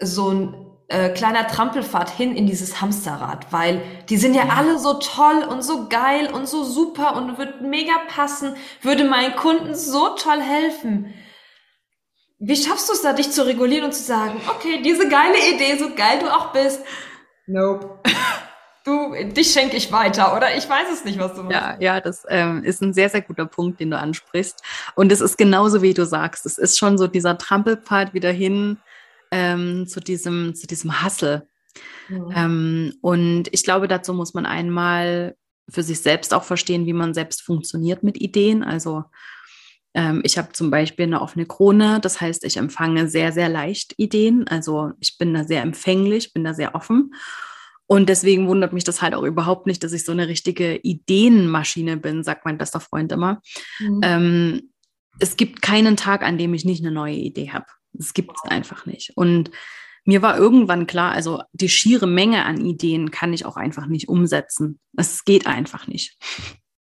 so ein äh, kleiner Trampelfahrt hin in dieses Hamsterrad, weil die sind ja, ja, alle so toll und so geil und so super und wird mega passen, würde meinen Kunden so toll helfen. Wie schaffst du es da, dich zu regulieren und zu sagen, okay, diese geile Idee, so geil du auch bist, nope. Du, dich schenke ich weiter, oder? Ich weiß es nicht, was du machst. Ja, ja, das ähm, ist ein sehr, sehr guter Punkt, den du ansprichst. Und es ist genauso, wie du sagst. Es ist schon so dieser Trampelpfad wieder hin ähm, zu diesem, zu diesem Hassel. Mhm. Ähm, und ich glaube, dazu muss man einmal für sich selbst auch verstehen, wie man selbst funktioniert mit Ideen. Also ähm, ich habe zum Beispiel eine offene Krone, das heißt, ich empfange sehr, sehr leicht Ideen. Also ich bin da sehr empfänglich, bin da sehr offen. Und deswegen wundert mich das halt auch überhaupt nicht, dass ich so eine richtige Ideenmaschine bin, sagt mein bester Freund immer. Mhm. Ähm, es gibt keinen Tag, an dem ich nicht eine neue Idee habe. Das gibt es einfach nicht. Und mir war irgendwann klar, also die schiere Menge an Ideen kann ich auch einfach nicht umsetzen. Es geht einfach nicht.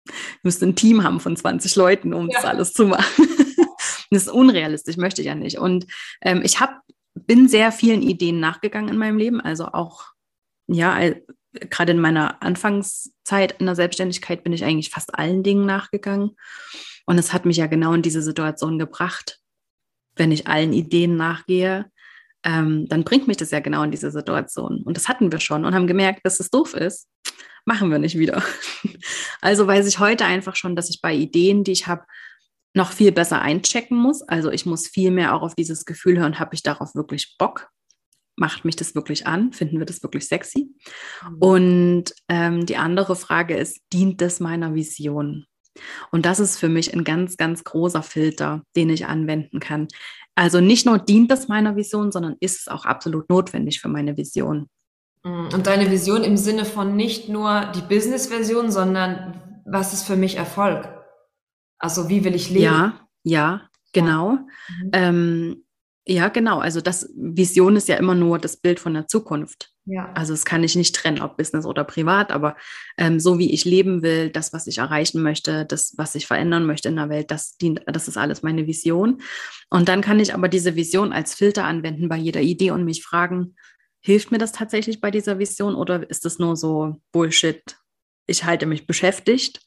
Ich müsste ein Team haben von 20 Leuten, um ja. das alles zu machen. das ist unrealistisch, möchte ich ja nicht. Und ähm, ich hab, bin sehr vielen Ideen nachgegangen in meinem Leben, also auch, ja, gerade in meiner Anfangszeit in der Selbstständigkeit bin ich eigentlich fast allen Dingen nachgegangen. Und es hat mich ja genau in diese Situation gebracht. Wenn ich allen Ideen nachgehe, ähm, dann bringt mich das ja genau in diese Situation. Und das hatten wir schon und haben gemerkt, dass es doof ist. Machen wir nicht wieder. Also weiß ich heute einfach schon, dass ich bei Ideen, die ich habe, noch viel besser einchecken muss. Also ich muss viel mehr auch auf dieses Gefühl hören, habe ich darauf wirklich Bock? Macht mich das wirklich an? Finden wir das wirklich sexy? Mhm. Und ähm, die andere Frage ist, dient das meiner Vision? Und das ist für mich ein ganz, ganz großer Filter, den ich anwenden kann. Also nicht nur dient das meiner Vision, sondern ist es auch absolut notwendig für meine Vision. Mm, und deine Vision im Sinne von nicht nur die Business-Version, sondern was ist für mich Erfolg? Also wie will ich leben? Ja, ja, genau. Mhm. Ähm, ja, genau. Also das Vision ist ja immer nur das Bild von der Zukunft. Ja. Also das kann ich nicht trennen, ob Business oder privat, aber ähm, so wie ich leben will, das, was ich erreichen möchte, das, was ich verändern möchte in der Welt, das dient, das ist alles meine Vision. Und dann kann ich aber diese Vision als Filter anwenden bei jeder Idee und mich fragen, hilft mir das tatsächlich bei dieser Vision oder ist es nur so Bullshit? Ich halte mich beschäftigt.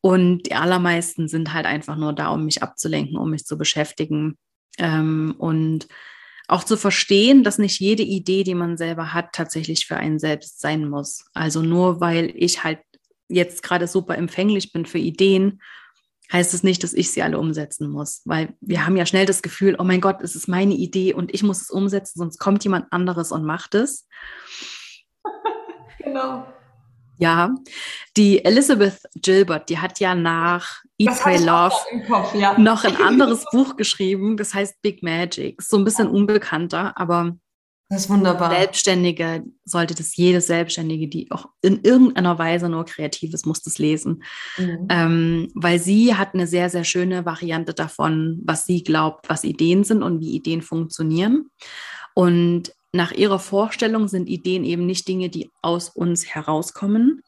Und die allermeisten sind halt einfach nur da, um mich abzulenken, um mich zu beschäftigen, ähm, und auch zu verstehen, dass nicht jede Idee, die man selber hat, tatsächlich für einen selbst sein muss. Also nur weil ich halt jetzt gerade super empfänglich bin für Ideen, heißt es nicht, dass ich sie alle umsetzen muss. Weil wir haben ja schnell das Gefühl, oh mein Gott, es ist meine Idee und ich muss es umsetzen, sonst kommt jemand anderes und macht es. genau. Ja, die Elizabeth Gilbert, die hat ja nach Eat, Pray, Love Kopf, ja. noch ein anderes Buch geschrieben, das heißt Big Magic. So ein bisschen unbekannter, aber das ist wunderbar. Selbstständige sollte das jede Selbstständige, die auch in irgendeiner Weise nur kreativ ist, muss das lesen. Mhm. Ähm, weil sie hat eine sehr, sehr schöne Variante davon, was sie glaubt, was Ideen sind und wie Ideen funktionieren. Und nach ihrer Vorstellung sind Ideen eben nicht Dinge, die aus uns herauskommen,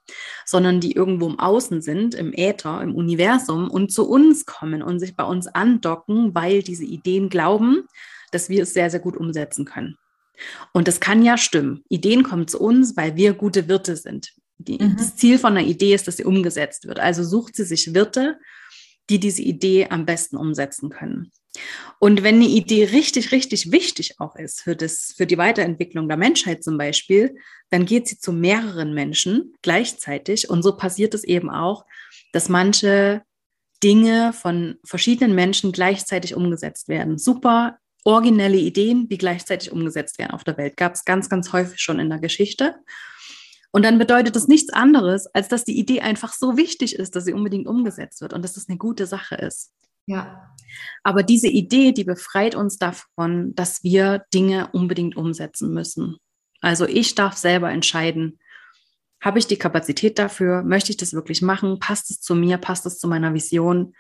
sondern die irgendwo im Außen sind, im Äther, im Universum und zu uns kommen und sich bei uns andocken, weil diese Ideen glauben, dass wir es sehr, sehr gut umsetzen können. Und das kann ja stimmen. Ideen kommen zu uns, weil wir gute Wirte sind. Die, mhm. Das Ziel von einer Idee ist, dass sie umgesetzt wird. Also sucht sie sich Wirte, die diese Idee am besten umsetzen können. Und wenn eine Idee richtig, richtig wichtig auch ist für, das, für die Weiterentwicklung der Menschheit zum Beispiel, dann geht sie zu mehreren Menschen gleichzeitig. Und so passiert es eben auch, dass manche Dinge von verschiedenen Menschen gleichzeitig umgesetzt werden. Super originelle Ideen, die gleichzeitig umgesetzt werden auf der Welt. Gab es ganz, ganz häufig schon in der Geschichte. Und dann bedeutet das nichts anderes, als dass die Idee einfach so wichtig ist, dass sie unbedingt umgesetzt wird und dass das eine gute Sache ist. Ja. Aber diese Idee, die befreit uns davon, dass wir Dinge unbedingt umsetzen müssen. Also ich darf selber entscheiden, habe ich die Kapazität dafür? Möchte ich das wirklich machen? Passt es zu mir? Passt es zu meiner Vision?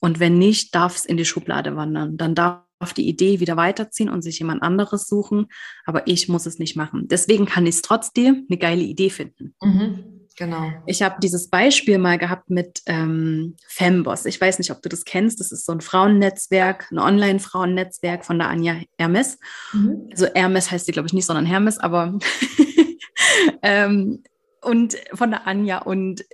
Und wenn nicht, darf es in die Schublade wandern. Dann darf die Idee wieder weiterziehen und sich jemand anderes suchen. Aber ich muss es nicht machen. Deswegen kann ich es trotzdem eine geile Idee finden. Mhm. Genau. Ich habe dieses Beispiel mal gehabt mit ähm, Femboss. Ich weiß nicht, ob du das kennst. Das ist so ein Frauennetzwerk, ein Online-Frauennetzwerk von der Anja Hermes. Mhm. Also Hermes heißt sie, glaube ich, nicht, sondern Hermes, aber ähm, und von der Anja. Und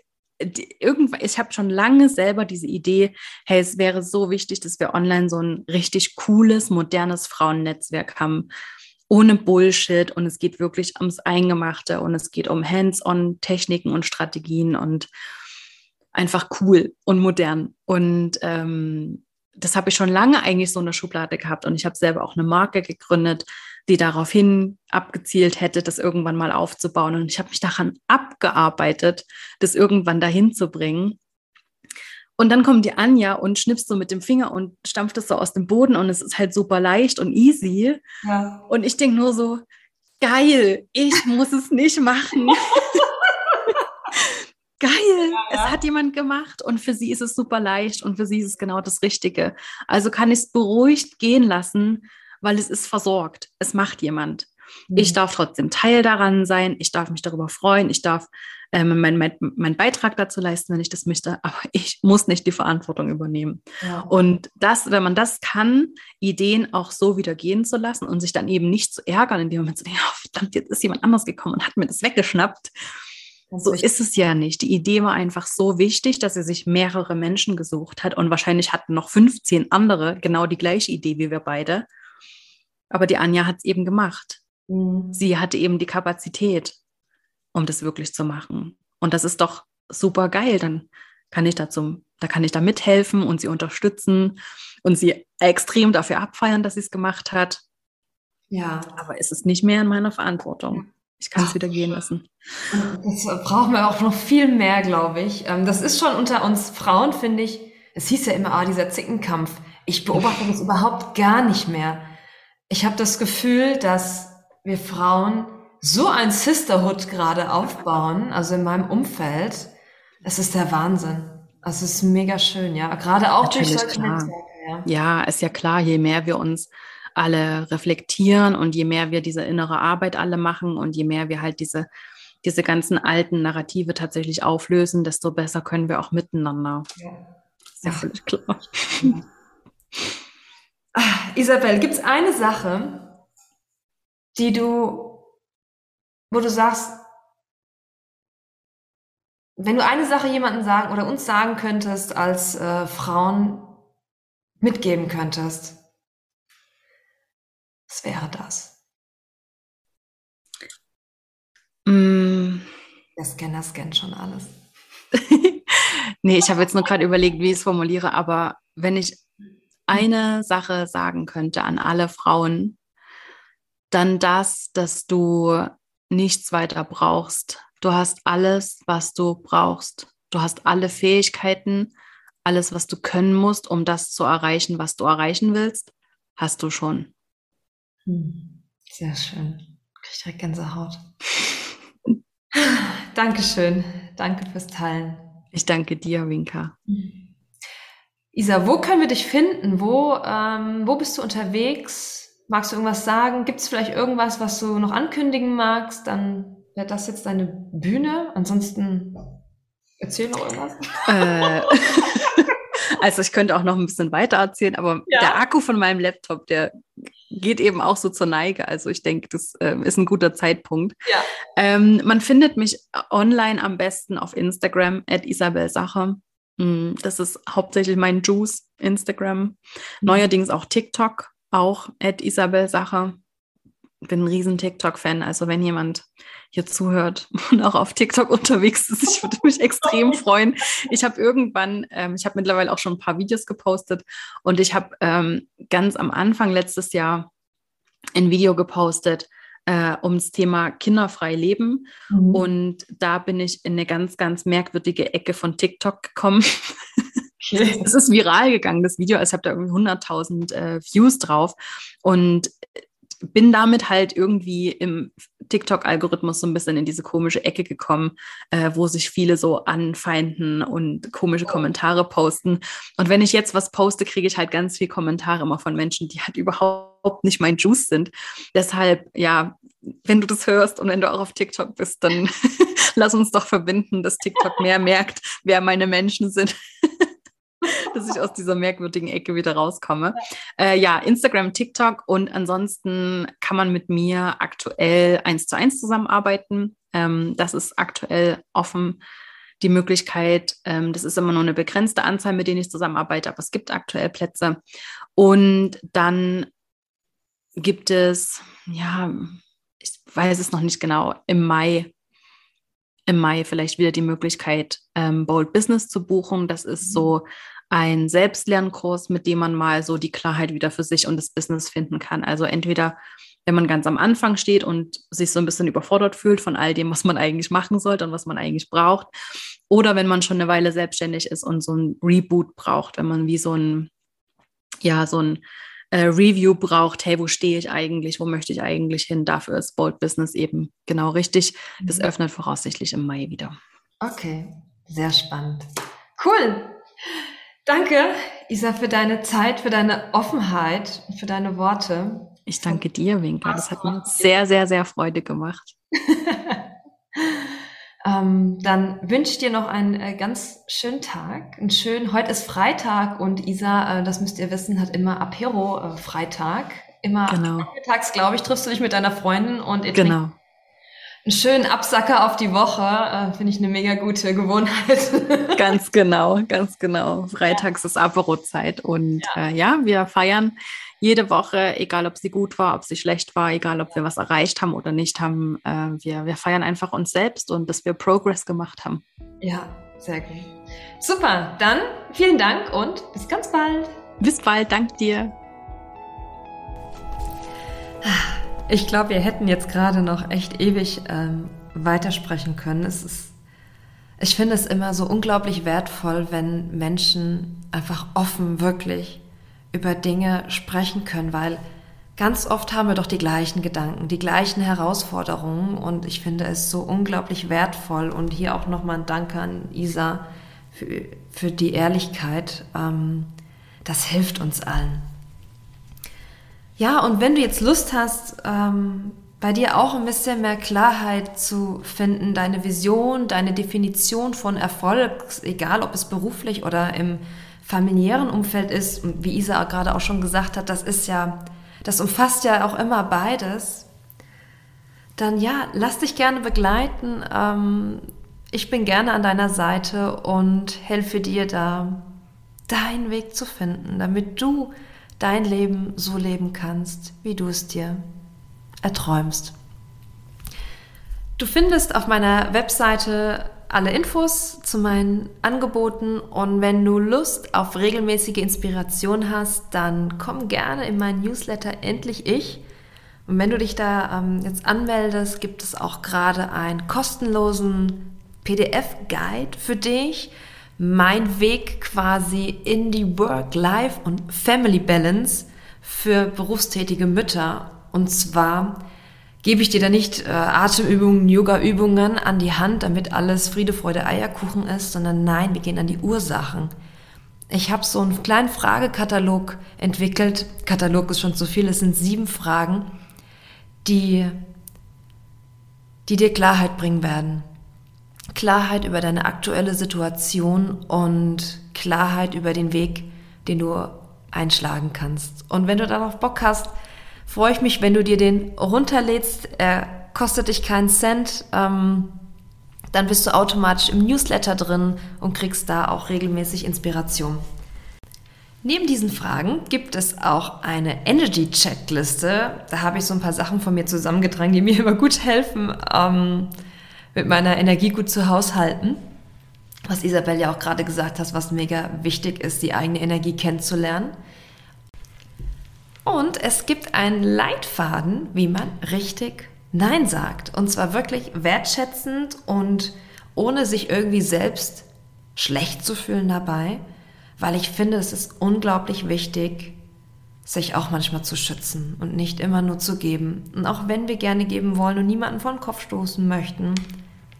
die, irgendwann, ich habe schon lange selber diese Idee, hey, es wäre so wichtig, dass wir online so ein richtig cooles, modernes Frauennetzwerk haben ohne Bullshit und es geht wirklich ums Eingemachte und es geht um Hands-on-Techniken und Strategien und einfach cool und modern. Und ähm, das habe ich schon lange eigentlich so in der Schublade gehabt und ich habe selber auch eine Marke gegründet, die daraufhin abgezielt hätte, das irgendwann mal aufzubauen. Und ich habe mich daran abgearbeitet, das irgendwann dahin zu bringen. Und dann kommt die Anja und schnippst so mit dem Finger und stampft es so aus dem Boden und es ist halt super leicht und easy. Ja. Und ich denke nur so, geil, ich muss es nicht machen. geil, ja, ja. es hat jemand gemacht und für sie ist es super leicht und für sie ist es genau das Richtige. Also kann ich es beruhigt gehen lassen, weil es ist versorgt. Es macht jemand. Mhm. Ich darf trotzdem Teil daran sein. Ich darf mich darüber freuen. Ich darf ähm, meinen mein, mein Beitrag dazu leisten, wenn ich das möchte, aber ich muss nicht die Verantwortung übernehmen. Ja. Und das, wenn man das kann, Ideen auch so wieder gehen zu lassen und sich dann eben nicht zu ärgern, indem man so denkt, oh, verdammt, jetzt ist jemand anders gekommen und hat mir das weggeschnappt, so ist es ja nicht. Die Idee war einfach so wichtig, dass sie sich mehrere Menschen gesucht hat und wahrscheinlich hatten noch 15 andere genau die gleiche Idee wie wir beide. Aber die Anja hat es eben gemacht. Mhm. Sie hatte eben die Kapazität, um das wirklich zu machen. Und das ist doch super geil. Dann kann ich dazu, da kann ich da mithelfen und sie unterstützen und sie extrem dafür abfeiern, dass sie es gemacht hat. Ja. Aber es ist nicht mehr in meiner Verantwortung. Ich kann es wieder gehen lassen. Das brauchen wir auch noch viel mehr, glaube ich. Ähm, das ist schon unter uns Frauen, finde ich. Es hieß ja immer, ah, dieser Zickenkampf. Ich beobachte das überhaupt gar nicht mehr. Ich habe das Gefühl, dass wir Frauen so ein Sisterhood gerade aufbauen, also in meinem Umfeld. Es ist der Wahnsinn. Es ist mega schön, ja. Gerade auch Natürlich, durch solche Netzwerke. Ja. ja, ist ja klar, je mehr wir uns alle reflektieren und je mehr wir diese innere Arbeit alle machen und je mehr wir halt diese, diese ganzen alten Narrative tatsächlich auflösen, desto besser können wir auch miteinander. Ja. Ist ja völlig klar. Ach, Isabel, gibt es eine Sache, die du, wo du sagst, wenn du eine Sache jemandem sagen oder uns sagen könntest als äh, Frauen mitgeben könntest, was wäre das? Mm. Der Scanner scannt schon alles. nee, ich habe jetzt nur gerade überlegt, wie ich es formuliere, aber wenn ich eine Sache sagen könnte an alle Frauen, dann das, dass du nichts weiter brauchst. Du hast alles, was du brauchst. Du hast alle Fähigkeiten, alles, was du können musst, um das zu erreichen, was du erreichen willst, hast du schon. Hm, sehr schön. Krieg direkt Gänsehaut. Dankeschön. Danke fürs Teilen. Ich danke dir, Winka. Isa, wo können wir dich finden? Wo, ähm, wo bist du unterwegs? Magst du irgendwas sagen? Gibt es vielleicht irgendwas, was du noch ankündigen magst? Dann wäre das jetzt deine Bühne. Ansonsten erzähl noch irgendwas. Äh, also ich könnte auch noch ein bisschen weiter erzählen, aber ja. der Akku von meinem Laptop, der geht eben auch so zur Neige. Also ich denke, das äh, ist ein guter Zeitpunkt. Ja. Ähm, man findet mich online am besten auf Instagram at Isabel Sache. Mm, das ist hauptsächlich mein Juice Instagram. Mhm. Neuerdings auch TikTok, auch at Isabel Sache. Bin ein riesen TikTok-Fan. Also wenn jemand hier zuhört und auch auf TikTok unterwegs ist, ich würde mich extrem freuen. Ich habe irgendwann, ähm, ich habe mittlerweile auch schon ein paar Videos gepostet und ich habe ähm, ganz am Anfang letztes Jahr ein Video gepostet, äh, ums Thema kinderfrei leben. Mhm. Und da bin ich in eine ganz, ganz merkwürdige Ecke von TikTok gekommen. Es ist viral gegangen, das Video. Also ich habe da irgendwie 100.000 äh, Views drauf. Und bin damit halt irgendwie im TikTok-Algorithmus so ein bisschen in diese komische Ecke gekommen, äh, wo sich viele so anfeinden und komische Kommentare posten. Und wenn ich jetzt was poste, kriege ich halt ganz viel Kommentare immer von Menschen, die halt überhaupt nicht mein Juice sind. Deshalb, ja, wenn du das hörst und wenn du auch auf TikTok bist, dann lass uns doch verbinden, dass TikTok mehr merkt, wer meine Menschen sind. dass ich aus dieser merkwürdigen Ecke wieder rauskomme. Äh, ja, Instagram, TikTok und ansonsten kann man mit mir aktuell eins zu eins zusammenarbeiten. Ähm, das ist aktuell offen die Möglichkeit. Ähm, das ist immer nur eine begrenzte Anzahl, mit denen ich zusammenarbeite, aber es gibt aktuell Plätze. Und dann gibt es, ja, ich weiß es noch nicht genau, im Mai im Mai vielleicht wieder die Möglichkeit, ähm, Bold Business zu buchen. Das ist so ein Selbstlernkurs, mit dem man mal so die Klarheit wieder für sich und das Business finden kann. Also entweder, wenn man ganz am Anfang steht und sich so ein bisschen überfordert fühlt von all dem, was man eigentlich machen sollte und was man eigentlich braucht, oder wenn man schon eine Weile selbstständig ist und so ein Reboot braucht, wenn man wie so ein, ja, so ein äh, Review braucht, hey, wo stehe ich eigentlich, wo möchte ich eigentlich hin? Dafür ist Bold Business eben genau richtig. Das mhm. öffnet voraussichtlich im Mai wieder. Okay, sehr spannend. Cool. Danke, Isa, für deine Zeit, für deine Offenheit, für deine Worte. Ich danke dir, Winker. Das hat mir sehr, sehr, sehr Freude gemacht. ähm, dann wünsche ich dir noch einen äh, ganz schönen Tag. Einen schönen, heute ist Freitag und Isa, äh, das müsst ihr wissen, hat immer Apero äh, Freitag. Immer genau. mittags, glaube ich, triffst du dich mit deiner Freundin und ihr genau. einen schönen Absacker auf die Woche. Äh, Finde ich eine mega gute Gewohnheit. ganz genau, ganz genau. Freitags ist Aperozeit und ja. Äh, ja, wir feiern jede Woche, egal ob sie gut war, ob sie schlecht war, egal ob wir was erreicht haben oder nicht haben. Äh, wir, wir feiern einfach uns selbst und dass wir Progress gemacht haben. Ja, sehr gut. Super, dann vielen Dank und bis ganz bald. Bis bald, dank dir. Ich glaube, wir hätten jetzt gerade noch echt ewig ähm, weitersprechen können. Es ist, ich finde es immer so unglaublich wertvoll, wenn Menschen einfach offen wirklich über Dinge sprechen können, weil ganz oft haben wir doch die gleichen Gedanken, die gleichen Herausforderungen und ich finde es so unglaublich wertvoll und hier auch nochmal ein Danke an Isa für, für die Ehrlichkeit. Ähm, das hilft uns allen. Ja, und wenn du jetzt Lust hast, ähm, bei dir auch ein bisschen mehr Klarheit zu finden, deine Vision, deine Definition von Erfolg, egal ob es beruflich oder im familiären Umfeld ist, wie Isa gerade auch schon gesagt hat, das ist ja, das umfasst ja auch immer beides, dann ja, lass dich gerne begleiten. Ähm, ich bin gerne an deiner Seite und helfe dir da, deinen Weg zu finden, damit du dein Leben so leben kannst, wie du es dir erträumst. Du findest auf meiner Webseite alle Infos zu meinen Angeboten und wenn du Lust auf regelmäßige Inspiration hast, dann komm gerne in meinen Newsletter Endlich Ich. Und wenn du dich da ähm, jetzt anmeldest, gibt es auch gerade einen kostenlosen PDF-Guide für dich, mein Weg quasi in die Work-Life- und Family-Balance für berufstätige Mütter. Und zwar gebe ich dir da nicht äh, Atemübungen, Yoga-Übungen an die Hand, damit alles Friede, Freude, Eierkuchen ist, sondern nein, wir gehen an die Ursachen. Ich habe so einen kleinen Fragekatalog entwickelt. Katalog ist schon zu viel, es sind sieben Fragen, die, die dir Klarheit bringen werden. Klarheit über deine aktuelle Situation und Klarheit über den Weg, den du einschlagen kannst. Und wenn du darauf Bock hast, freue ich mich, wenn du dir den runterlädst. Er kostet dich keinen Cent. Ähm, dann bist du automatisch im Newsletter drin und kriegst da auch regelmäßig Inspiration. Neben diesen Fragen gibt es auch eine Energy-Checkliste. Da habe ich so ein paar Sachen von mir zusammengetragen, die mir immer gut helfen. Ähm, mit meiner Energie gut zu haushalten. Was Isabel ja auch gerade gesagt hat, was mega wichtig ist, die eigene Energie kennenzulernen. Und es gibt einen Leitfaden, wie man richtig Nein sagt. Und zwar wirklich wertschätzend und ohne sich irgendwie selbst schlecht zu fühlen dabei, weil ich finde, es ist unglaublich wichtig, sich auch manchmal zu schützen und nicht immer nur zu geben. Und auch wenn wir gerne geben wollen und niemanden vor den Kopf stoßen möchten,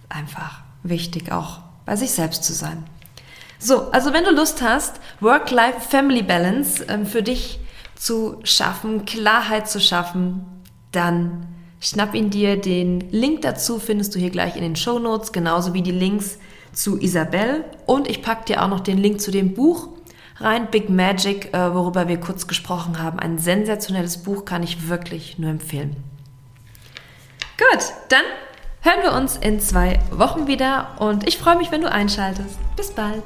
einfach wichtig auch bei sich selbst zu sein. So, also wenn du Lust hast, Work-Life-Family-Balance ähm, für dich zu schaffen, Klarheit zu schaffen, dann schnapp ihn dir. Den Link dazu findest du hier gleich in den Show Notes, genauso wie die Links zu Isabel. Und ich packe dir auch noch den Link zu dem Buch rein, Big Magic, äh, worüber wir kurz gesprochen haben. Ein sensationelles Buch kann ich wirklich nur empfehlen. Gut, dann hören wir uns in zwei Wochen wieder und ich freue mich, wenn du einschaltest. Bis bald.